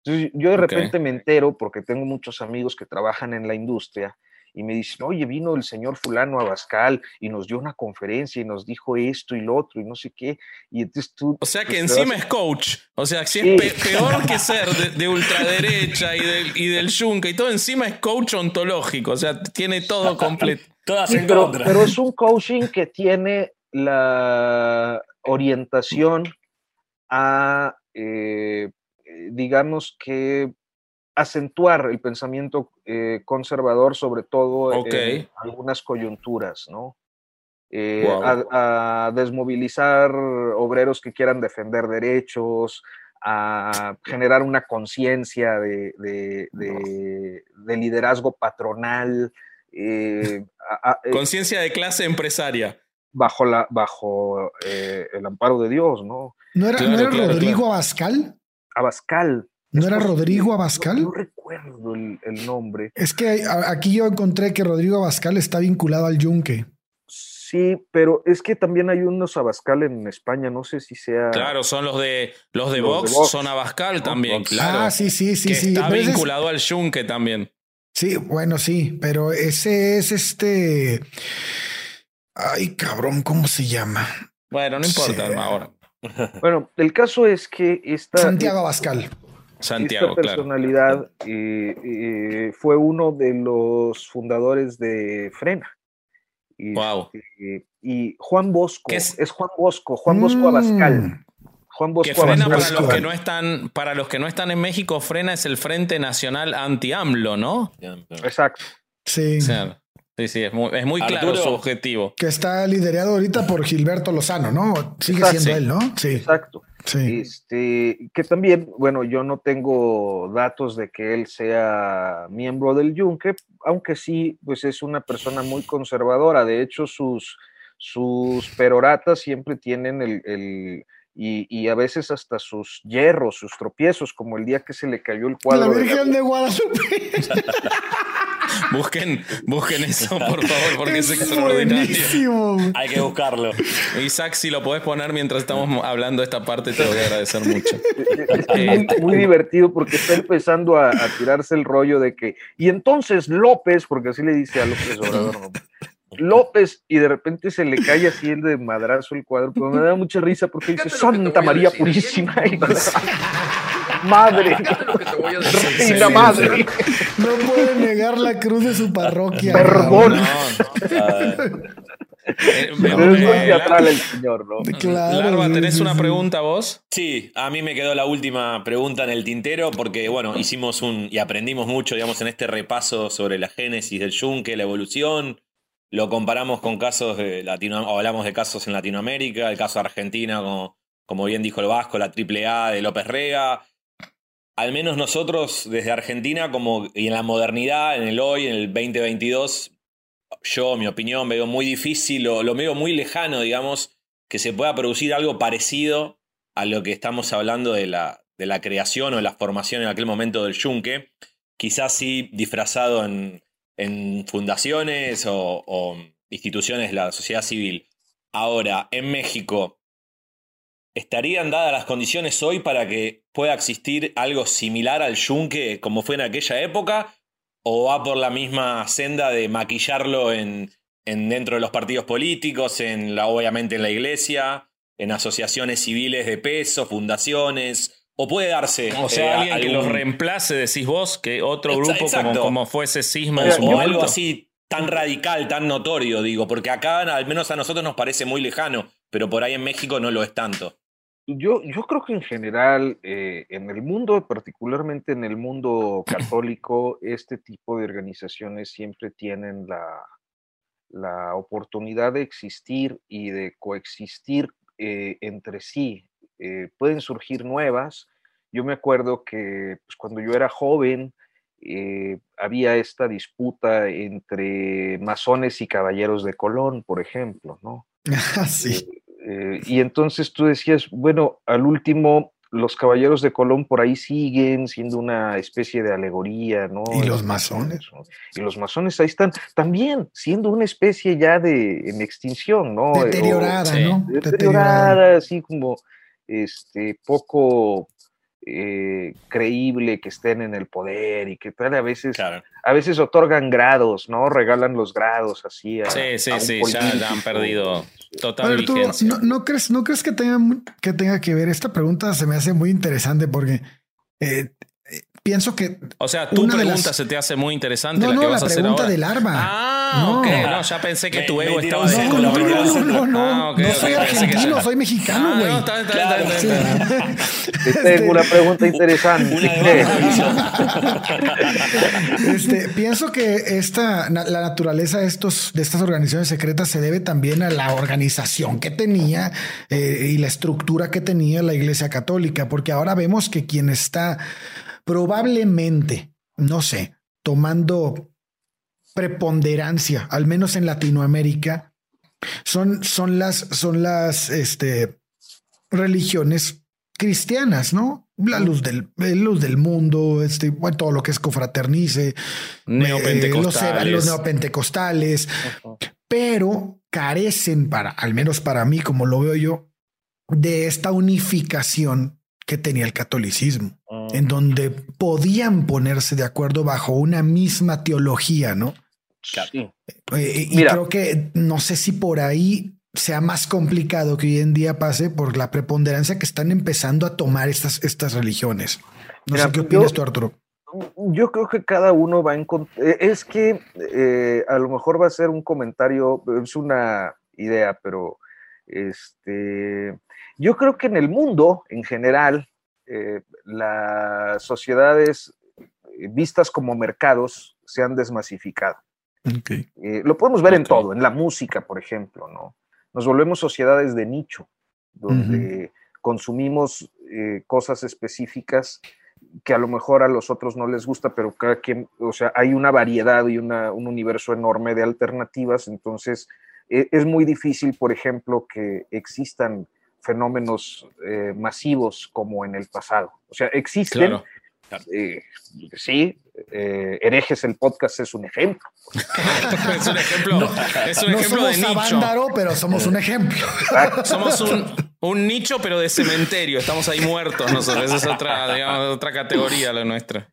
Entonces, yo de repente me entero, porque tengo muchos amigos que trabajan en la industria, y me dicen, oye, vino el señor fulano Abascal y nos dio una conferencia y nos dijo esto y lo otro y no sé qué. Y entonces tú... O sea que encima vas- es coach. O sea, si Sí. es pe- peor que ser de, de ultraderecha y del, y del yunque y todo, encima es coach ontológico. O sea, tiene todo completo. Todas Sí, en pero, contra. pero es un coaching que tiene la orientación a, eh, digamos que, acentuar el pensamiento eh, conservador, sobre todo en algunas coyunturas, ¿no? Eh, a, a desmovilizar obreros que quieran defender derechos, a generar una conciencia de, de- de- de liderazgo patronal, eh, eh, Conciencia de clase empresaria. bajo, la, bajo eh, el amparo de Dios, ¿no? ¿No era, Claro, ¿no era claro, Rodrigo claro. Abascal? Abascal. ¿No era Rodrigo Abascal? No, recuerdo el, el nombre. Es que aquí yo encontré que Rodrigo Abascal está vinculado al Yunque. Sí, pero es que también hay unos Abascal en España, no sé si sea... Claro, son los de los de Los de Vox, son Abascal ¿no? también, Vox. claro. Ah, sí, sí, sí, que sí. está Pero ese es- vinculado al yunque también. Sí, bueno, sí, pero ese es este. Ay, cabrón, ¿cómo se llama? Bueno, no importa Sí. ahora. Bueno, el caso es que esta, Santiago Abascal. Santiago, esta claro. personalidad eh, eh, fue uno de los fundadores de Frena. Y, Wow. eh, y Juan Bosco, ¿Qué es? es? Juan Bosco, Juan Bosco Mm. Abascal. Juan Bosco Que frena para Abascal. los que no están, para los que no están en México, frena es el Frente Nacional Anti-AMLO, ¿no? Exacto. Sí. O sea, Sí, sí, es muy, es muy claro Arturo. su objetivo. Que está liderado ahorita por Gilberto Lozano, ¿no? Sigue Exacto. siendo él, ¿no? Sí, Exacto. Sí. Este, que también, bueno, yo no tengo datos de que él sea miembro del Yunque, aunque sí, pues es una persona muy conservadora. De hecho, sus, sus peroratas siempre tienen el, el- y, y a veces hasta sus hierros, sus tropiezos, como el día que se le cayó el La cuadro. de Virgen Gabriel. de Guadalupe. Busquen, busquen eso, por favor, porque es, es extraordinario. Hay que buscarlo. Isaac, si lo podés poner mientras estamos hablando de esta parte, te lo voy a agradecer mucho. Es muy, muy divertido porque está empezando a, a tirarse el rollo de que, y entonces López, porque así le dice a López Obrador. López, y de repente se le cae así el de madrazo el cuadro, pero me da mucha risa porque dice, Santa María Purísima, y- madre, reina madre, No puede negar la cruz de su parroquia. perdón. No, eh, Pero es muy eh, teatral el señor, ¿no? Claro, Larva, ¿tenés sí, una sí. pregunta vos? Sí, a mí me quedó la última pregunta en el tintero porque, bueno, hicimos un y aprendimos mucho, digamos, en este repaso sobre la génesis del yunque, la evolución. Lo comparamos con casos de Latino, o hablamos de casos en Latinoamérica, el caso de Argentina, como, como bien dijo el Vasco, la AAA de López Rega. Al menos nosotros desde Argentina, como y en la modernidad, en el hoy, en el 2022, yo, mi opinión, veo muy difícil, o lo veo muy lejano, digamos, que se pueda producir algo parecido a lo que estamos hablando de la, de la creación o de la formación en aquel momento del yunque, quizás sí disfrazado en, en fundaciones o, o instituciones de la sociedad civil. Ahora, en México, ¿estarían dadas las condiciones hoy para que pueda existir algo similar al yunque como fue en aquella época? ¿O va por la misma senda de maquillarlo en, en dentro de los partidos políticos, en la, obviamente en la iglesia, en asociaciones civiles de peso, fundaciones? ¿O puede darse? O sea, eh, alguien que los reemplace, decís vos, que otro grupo como, exacto. como fue ese cisma o, en su o momento. algo así tan radical, tan notorio, digo, porque acá al menos a nosotros nos parece muy lejano, pero por ahí en México no lo es tanto. Yo, yo creo que en general, eh, en el mundo, particularmente en el mundo católico, este tipo de organizaciones siempre tienen la, la oportunidad de existir y de coexistir eh, entre sí. Eh, pueden surgir nuevas. Yo me acuerdo que pues, cuando yo era joven, eh, había esta disputa entre masones y caballeros de Colón, por ejemplo, ¿no? Ah, sí. Eh, y entonces tú decías, bueno, al último, los caballeros de Colón por ahí siguen siendo una especie de alegoría, ¿no? Y los masones. ¿no? Y los masones ahí están también siendo una especie ya de en extinción, ¿no? O- Deteriorada, sí. ¿no? deteriorada, así como este poco eh, creíble que estén en el poder y que tal a veces Claro. A veces otorgan grados, ¿no? Regalan los grados así. A, Sí, sí, a sí, ya- ya han perdido total Pero tú, vigencia. ¿no, no crees, ¿no crees que tenga, que tenga que ver? Esta pregunta se me hace muy interesante porque eh, pienso que. O sea, tu pregunta las- se te hace muy interesante No, la no, que la vas a hacer pregunta del arma. Ah, No. ok. No, ya pensé que tu ego estaba No, no, no, primera no, no, no, Ah, no soy argentino, ya- soy mexicano, Ah, güey. no, está bien, está bien, Claro. está bien, está bien. Te tengo una pregunta interesante. Una de Este, pienso que esta, la naturaleza de, estos, de estas organizaciones secretas se debe también a la organización que tenía eh, y la estructura que tenía la Iglesia Católica, porque ahora vemos que quien está probablemente, no sé, tomando preponderancia, al menos en Latinoamérica, son, son las, son las este, religiones cristianas, ¿no? La luz del, eh, luz del mundo, este, bueno, todo lo que es cofraternice, eh, los, Neopentecostales. los neopentecostales, pero carecen para, al menos para mí, como lo veo yo, de esta unificación que tenía el catolicismo, Mm, en donde podían ponerse de acuerdo bajo una misma teología, ¿no? sí. Eh, y Mira. creo que no sé si por ahí sea más complicado que hoy en día pase por la preponderancia que están empezando a tomar estas, estas religiones. No Mira, sé qué opinas yo- tú, Arturo. Yo creo que cada uno va a encontrar. Es que eh, a lo mejor va a ser un comentario, es una idea, pero este, yo creo que en el mundo en general, eh, las sociedades vistas como mercados se han desmasificado. Okay. Eh, lo podemos ver en todo, en la música, por ejemplo, ¿no? Nos volvemos sociedades de nicho, donde consumimos eh, cosas específicas que a lo mejor a los otros no les gusta, pero cada quien, o sea, hay una variedad y una- un universo enorme de alternativas, entonces es muy difícil, por ejemplo, que existan fenómenos eh, masivos como en el pasado. O sea, existen, Claro. eh, sí, eh, herejes el podcast es un ejemplo. es un ejemplo, es un No ejemplo de somos nicho. Avándaro, pero somos un ejemplo. Somos un, un nicho, pero de cementerio. Estamos ahí muertos nosotros. Esa es otra, digamos, otra categoría la nuestra.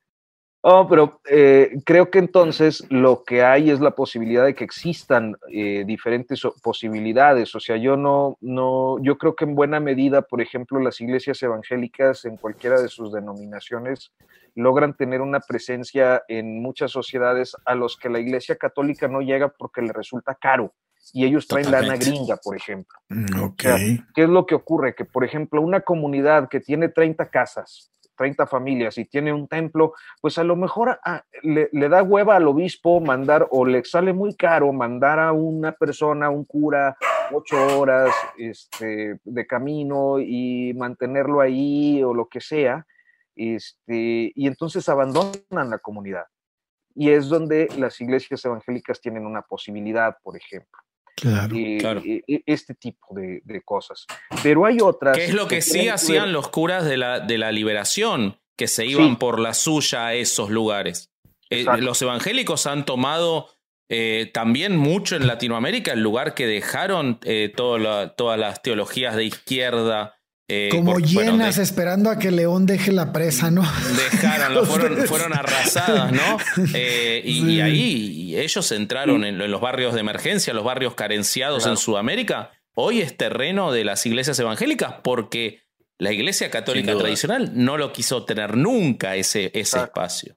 Oh, pero eh, creo que entonces lo que hay es la posibilidad de que existan eh, diferentes posibilidades. O sea, yo no, no, yo creo que en buena medida, por ejemplo, las iglesias evangélicas en cualquiera de sus denominaciones logran tener una presencia en muchas sociedades a los que la iglesia católica no llega porque le resulta caro y ellos traen lana Totalmente. gringa, por ejemplo. Mm, Ok. sea, ¿Qué es lo que ocurre? Que, por ejemplo, una comunidad que tiene 30 casas, 30 familias y tiene un templo, pues a lo mejor ah, le, da hueva al obispo mandar o le sale muy caro mandar a una persona, un cura, ocho horas este, de camino y mantenerlo ahí o lo que sea, este, y entonces abandonan la comunidad. Y es donde las iglesias evangélicas tienen una posibilidad, por ejemplo Claro. eh, Claro. eh, eh, este tipo de, de cosas. Pero hay otras. ¿Qué es lo que sí ver- hacían los curas de la, de la liberación? Que se iban Sí. por la suya a esos lugares. Eh, los evangélicos han tomado eh, también mucho en Latinoamérica el lugar que dejaron eh, todo la- todas las teologías de izquierda. Eh, Como por- bueno, llenas de- esperando a que León deje la presa, ¿no? dejaron, fueron, arrasadas, ¿no? Eh, y, Sí. y ahí ellos entraron en, en los barrios de emergencia, los barrios carenciados Claro. en Sudamérica. Hoy es terreno de las iglesias evangélicas porque la iglesia católica tradicional no lo quiso tener nunca ese, ese Exacto. espacio.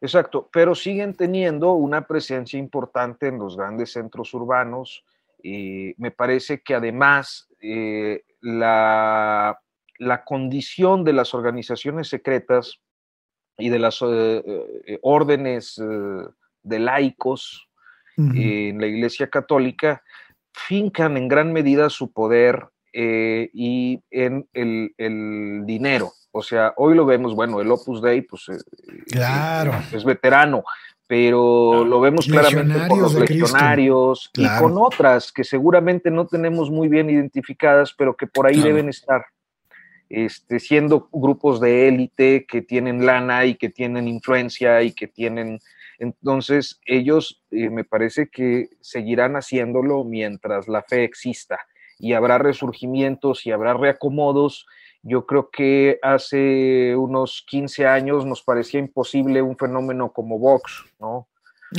Exacto, pero siguen teniendo una presencia importante en los grandes centros urbanos. Y me parece que además eh, la, la condición de las organizaciones secretas y de las eh, eh, órdenes eh, de laicos en la Iglesia Católica fincan en gran medida su poder eh, y en el, el dinero. O sea, hoy lo vemos, bueno, el Opus Dei pues, Claro. es veterano, pero lo vemos claramente con los legionarios y con otras que seguramente no tenemos muy bien identificadas, pero que por ahí Claro. deben estar. Este, siendo grupos de élite que tienen lana y que tienen influencia y que tienen entonces, ellos eh, me parece que seguirán haciéndolo mientras la fe exista y habrá resurgimientos y habrá reacomodos. Yo creo que hace unos 15 años nos parecía imposible un fenómeno como Vox, ¿no?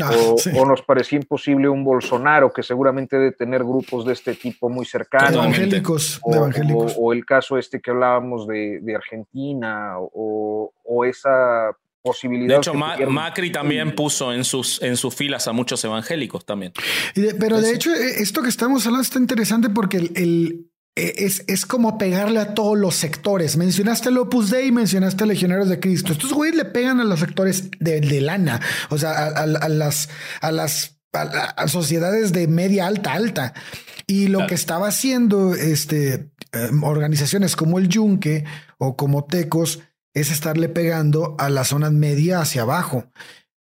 Ah, O, sí. o nos parecía imposible un Bolsonaro, que seguramente debe tener grupos de este tipo muy cercanos. Evangélicos, O, de evangélicos. o- o el caso este que hablábamos de, de Argentina, o, o esa posibilidad. De hecho, Ma- tuvieron- Macri también puso en sus, en sus filas a muchos evangélicos también. Y de- pero de hecho, eh, esto que estamos hablando está interesante porque el, el- es, es como pegarle a todos los sectores. Mencionaste el Opus Dei, mencionaste a Legionarios de Cristo. Estos güeyes le pegan a los sectores de, de lana, o sea, a, a- a las, a las a, sociedades de media alta, alta. Y lo Claro. que estaba haciendo este, eh, organizaciones como el Yunque o como Tecos es estarle pegando a las zonas media hacia abajo.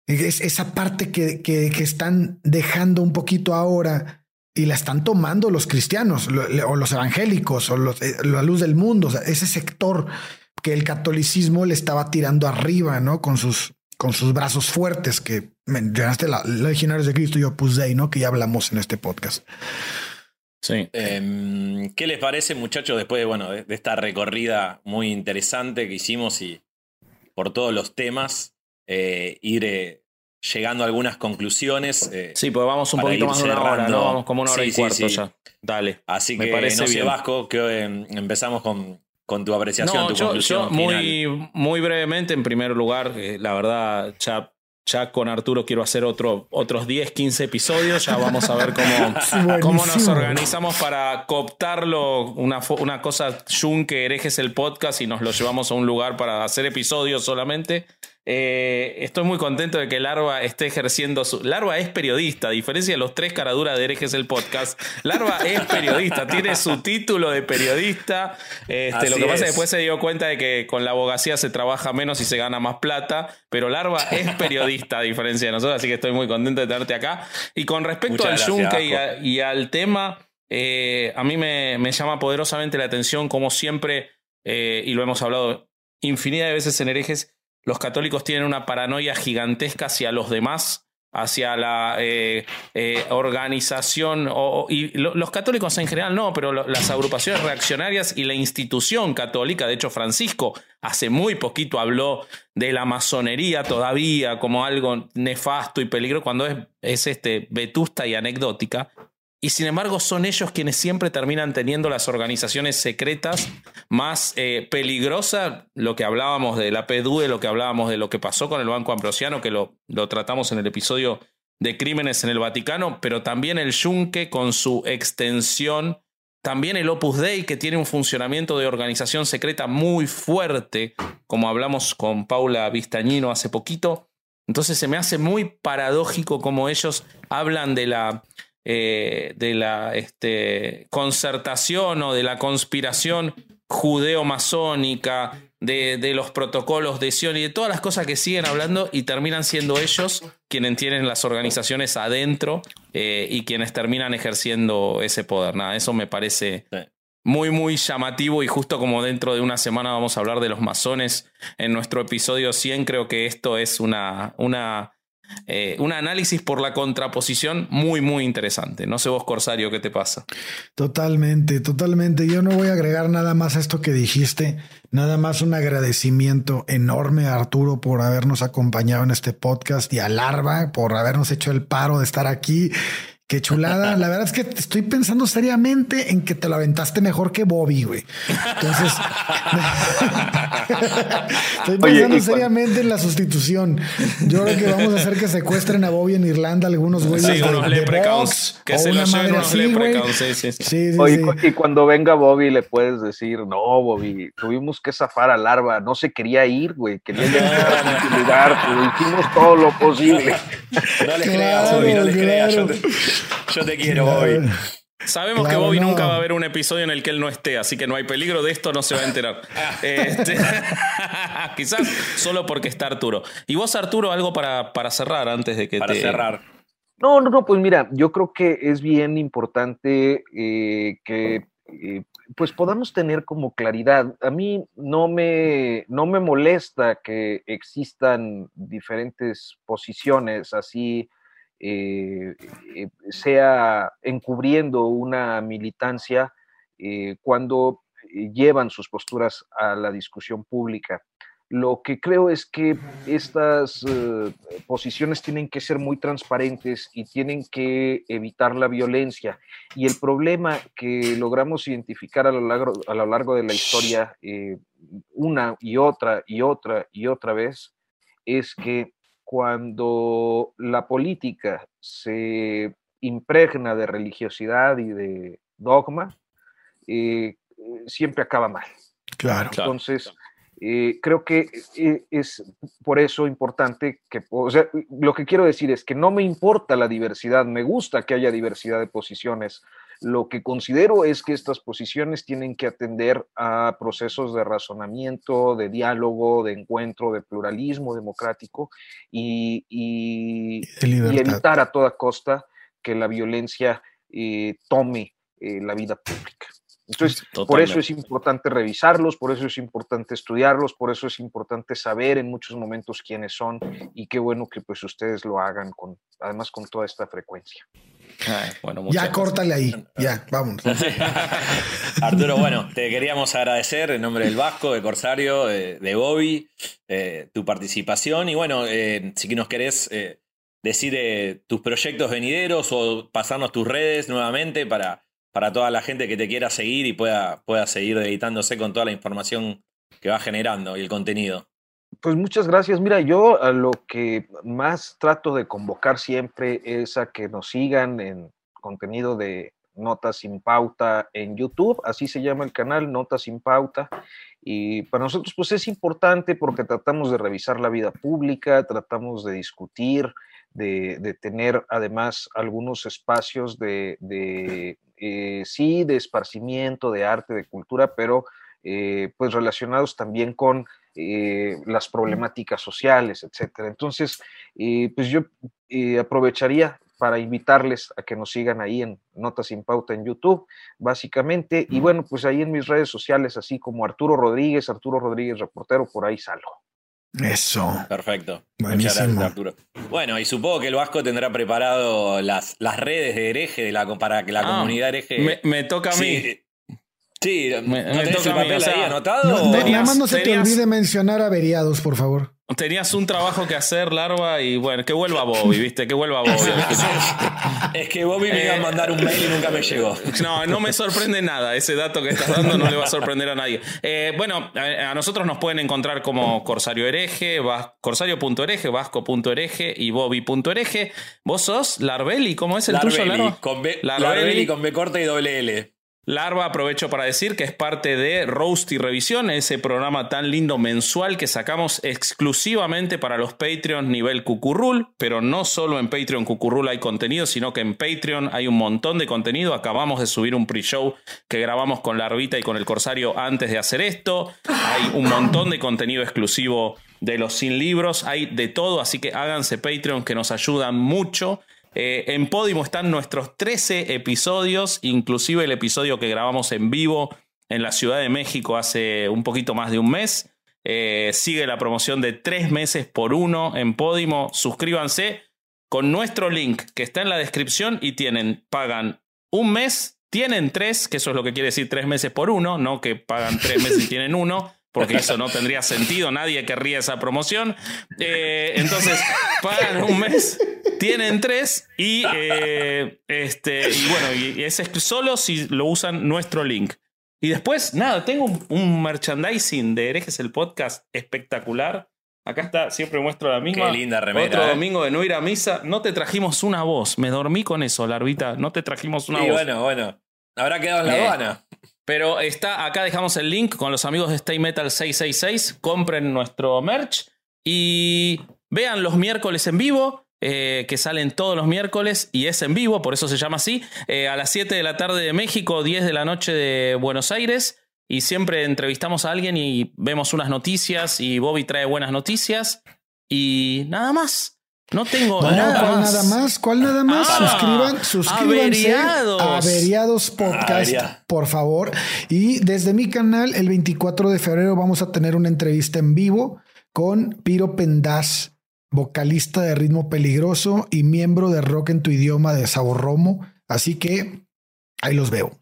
Es esa parte que, que, que están dejando un poquito ahora y la están tomando los cristianos lo- le- o los evangélicos o los, eh, la luz del mundo. O sea, ese sector que el catolicismo le estaba tirando arriba, ¿no? Con sus, con sus brazos fuertes que mencionaste la Legionarios de Cristo y Opus Dei, ¿no? Que ya hablamos en este podcast. Sí. Em, ¿Qué les parece, muchachos, después de, bueno, de, de esta recorrida muy interesante que hicimos y por todos los temas, eh, ir eh, llegando a algunas conclusiones? eh, Sí, pues vamos un poquito más de una hora. ¿no? Vamos como una hora Sí, y cuarto sí. ya. Dale. así me que, parece no sé, bien. Vasco, que em, empezamos con, con tu apreciación, No, tu yo, conclusión yo muy, muy brevemente, en primer lugar, eh, la verdad, ya, ya con Arturo quiero hacer otro, otros 10, 15 episodios. Ya vamos a ver cómo, cómo nos organizamos para cooptarlo, una, una cosa yunque herejes el podcast y nos lo llevamos a un lugar para hacer episodios solamente. Eh, estoy muy contento de que Larva esté ejerciendo su. Larva es periodista, a diferencia de los tres caraduras de herejes el podcast. Larva es periodista, tiene su título de periodista. Este, lo que pasa es que después se dio cuenta de que con la abogacía se trabaja menos y se gana más plata. Pero Larva es periodista, a diferencia de nosotros, así que estoy muy contento de tenerte acá. Y con respecto al Junque y, al tema, eh, a mí me, me, llama poderosamente la atención, como siempre, eh, y lo hemos hablado infinidad de veces en herejes los católicos tienen una paranoia gigantesca hacia los demás, hacia la eh, eh, organización, y los católicos en general no, pero las agrupaciones reaccionarias y la institución católica, de hecho Francisco hace muy poquito habló de la masonería todavía como algo nefasto y peligroso, cuando es, es este, vetusta y anecdótica, y sin embargo son ellos quienes siempre terminan teniendo las organizaciones secretas más eh, peligrosas, lo que hablábamos de la PDUE, lo que hablábamos de lo que pasó con el Banco Ambrosiano, que lo, lo tratamos en el episodio de Crímenes en el Vaticano, pero también el Yunque con su extensión, también el Opus Dei, que tiene un funcionamiento de organización secreta muy fuerte, como hablamos con Paula Vistañino hace poquito. Entonces se me hace muy paradójico como ellos hablan de la eh, de la este, concertación o de la conspiración judeo-masónica, de, de, los protocolos de Sion y de todas las cosas que siguen hablando y terminan siendo ellos quienes tienen las organizaciones adentro eh, y quienes terminan ejerciendo ese poder. Nada, eso me parece muy, muy llamativo y justo como dentro de una semana vamos a hablar de los masones en nuestro episodio 100, creo que esto es una, una eh, un análisis por la contraposición muy, muy interesante. No sé vos, Corsario, ¿qué te pasa? Totalmente, totalmente. Yo no voy a agregar nada más a esto que dijiste. Nada más un agradecimiento enorme a Arturo por habernos acompañado en este podcast y a Larva por habernos hecho el paro de estar aquí Qué chulada. La verdad es que estoy pensando seriamente en que te lo aventaste mejor que Bobby, güey. Entonces, estoy pensando seriamente en la sustitución. Yo creo que vamos a hacer que secuestren a Bobby en Irlanda algunos güeyes sí, unos leprechauns. Que se lo lleven unos leprechauns. Sí, sí, sí. Oye, y cuando venga Bobby le puedes decir, no, Bobby, tuvimos que zafar a Larva. No se quería ir, güey. Quería llegar a tu lugar. Hicimos todo lo posible. No le creas, Bobby, no le creas. Yo te quiero, Bobby. Sabemos que Bobby nunca va a haber un episodio en el que él no esté, así que no hay peligro de esto, no se va a enterar. Este, quizás solo porque está Arturo. ¿Y vos, Arturo, algo para, para cerrar antes de que para cerrar. No, no, no, pues mira, yo creo que es bien importante eh, que eh, pues podamos tener como claridad. A mí no me, no me molesta que existan diferentes posiciones así eh, eh, sea encubriendo una militancia eh, cuando llevan sus posturas a la discusión pública. Lo que creo es que estas posiciones tienen que ser muy transparentes y tienen que evitar la violencia. Y el problema que logramos identificar a lo largo, a lo largo de la historia, una y otra y otra y otra vez, es que cuando la política se impregna de religiosidad y de dogma, eh, siempre acaba mal. Claro. Entonces, eh, creo que eh, es por eso importante que, o sea, lo que quiero decir es que no me importa la diversidad, me gusta que haya diversidad de posiciones, lo que considero es que estas posiciones tienen que atender a procesos de razonamiento, de diálogo, de encuentro, de pluralismo democrático y, evitar a toda costa que la violencia eh, tome eh, la vida pública. Entonces, por eso es importante revisarlos, por eso es importante estudiarlos, por eso es importante saber en muchos momentos quiénes son y qué bueno que pues ustedes lo hagan con, además con toda esta frecuencia ya córtale ahí, ya, vamos. Arturo, bueno, te queríamos agradecer en nombre del Vasco, de Corsario, de, Bobby, eh, tu participación y bueno, eh, si nos querés eh, decir tus proyectos venideros o pasarnos tus redes nuevamente para, para toda la gente que te quiera seguir y pueda, pueda seguir editándose con toda la información que va generando y el contenido. Pues muchas gracias. Mira, yo a lo que más trato de convocar siempre es a que nos sigan en contenido de Notas sin Pauta en YouTube, así se llama el canal, Notas sin Pauta. Y para nosotros pues es importante porque tratamos de revisar la vida pública, tratamos de discutir, de, tener además algunos espacios de, eh, sí, de esparcimiento, de arte, de cultura, pero eh, pues relacionados también con eh, las problemáticas sociales, etcétera. Entonces, pues yo aprovecharía para invitarles a que nos sigan ahí en Notas sin Pauta en YouTube, básicamente. Y bueno, pues ahí en mis redes sociales, así como Arturo Rodríguez, Arturo Rodríguez Reportero, por ahí salgo. Eso. Perfecto. Muchas gracias, Arturo. Bueno, y supongo que el Vasco tendrá preparado las, las redes de hereje de la, para que la ah, comunidad hereje. Me, toca a mí. Sí, me, ¿no tenés el papel ahí anotado? nada más no se te olvide mencionar averiados, por favor. Tenías un trabajo que hacer, Larva, y bueno, que vuelva Bobby, ¿viste? Que vuelva Bobby. es que Bobby me iba a mandar un mail y nunca me llegó. No, no me sorprende nada. Ese dato que estás dando no le va a sorprender a nadie. Eh, bueno, a, nosotros nos pueden encontrar como Corsario Hereje, Corsario.hereje, Vasco.hereje y Bobby.hereje. Vos sos Larvelli, ¿cómo es el tuyo, Larva? Con B, Larvelli con B corta y doble L. Larva aprovecho para decir que es parte de Roast y Revisión, ese programa tan lindo mensual que sacamos exclusivamente para los Patreons nivel Cucurrul, pero no solo en Patreon Cucurrul hay contenido, sino que en Patreon hay un montón de contenido. Acabamos de subir un pre-show que grabamos con Larvita y con el Corsario antes de hacer esto. Hay un montón de contenido exclusivo de los sin libros, hay de todo, así que háganse Patreon que nos ayudan mucho. Eh, en Podimo están nuestros 13 episodios, inclusive el episodio que grabamos en vivo en la Ciudad de México hace un poquito más de un mes. Eh, sigue la promoción de tres meses por uno en Podimo. Suscríbanse con nuestro link que está en la descripción y tienen, pagan un mes, tienen tres, que eso es lo que quiere decir tres meses por uno, no que pagan tres meses y tienen uno porque eso no tendría sentido, nadie querría esa promoción. Eh, entonces, pagan un mes, tienen tres y, eh, este, y bueno, y es solo si lo usan nuestro link. Y después, nada, tengo un, merchandising de Herejes el podcast espectacular. Acá está, siempre muestro la misma. Qué linda remera. Otro ¿eh? domingo de no ir a misa. No te trajimos una voz. Me dormí con eso, Larvita. No te trajimos una voz. bueno, bueno. Habrá quedado en la aduana. Pero está, acá dejamos el link con los amigos de Stay Metal 666. Compren nuestro merch y vean los miércoles en vivo. Eh, que salen todos los miércoles y es en vivo, por eso se llama así, eh, a las 7 de la tarde de México, 10 de la noche de Buenos Aires, y siempre entrevistamos a alguien y vemos unas noticias y Bobby trae buenas noticias y nada más. No tengo nada, ¿cuál más? nada más. ¿Cuál nada más? Ah, Suscriban, suscríbanse averiados. a Averiados Podcast, por favor. Y desde mi canal, el 24 de febrero, vamos a tener una entrevista en vivo con Piro Pendaz, vocalista de Ritmo Peligroso y miembro de Rock en tu idioma de Sabor Romo. Así que ahí los veo.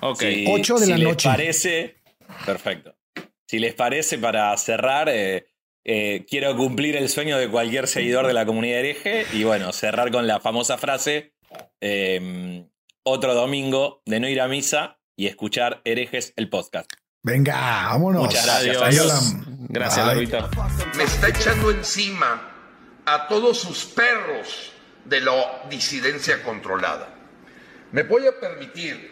Ok. 8 de la noche. parece, perfecto. Si les parece, para cerrar, eh, eh, quiero cumplir el sueño de cualquier seguidor de la comunidad hereje y bueno, cerrar con la famosa frase, em, otro domingo de no ir a misa y escuchar herejes el podcast. Venga, vámonos. Muchas gracias. Adiós. Gracias. Me está echando encima a todos sus perros de la disidencia controlada. Me voy a permitir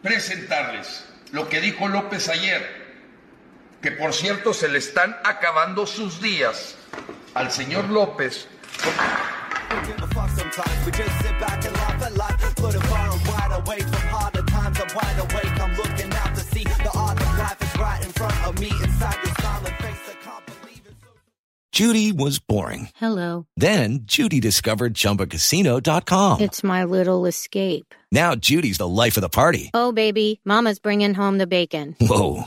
presentarles lo que dijo López ayer que por cierto se le están acabando sus días al señor López. Judy was boring. Hello. Then Judy discovered chumbacasino.com. It's my little escape. Now Judy's the life of the party. Oh, baby, Mama's bringing home the bacon. Whoa.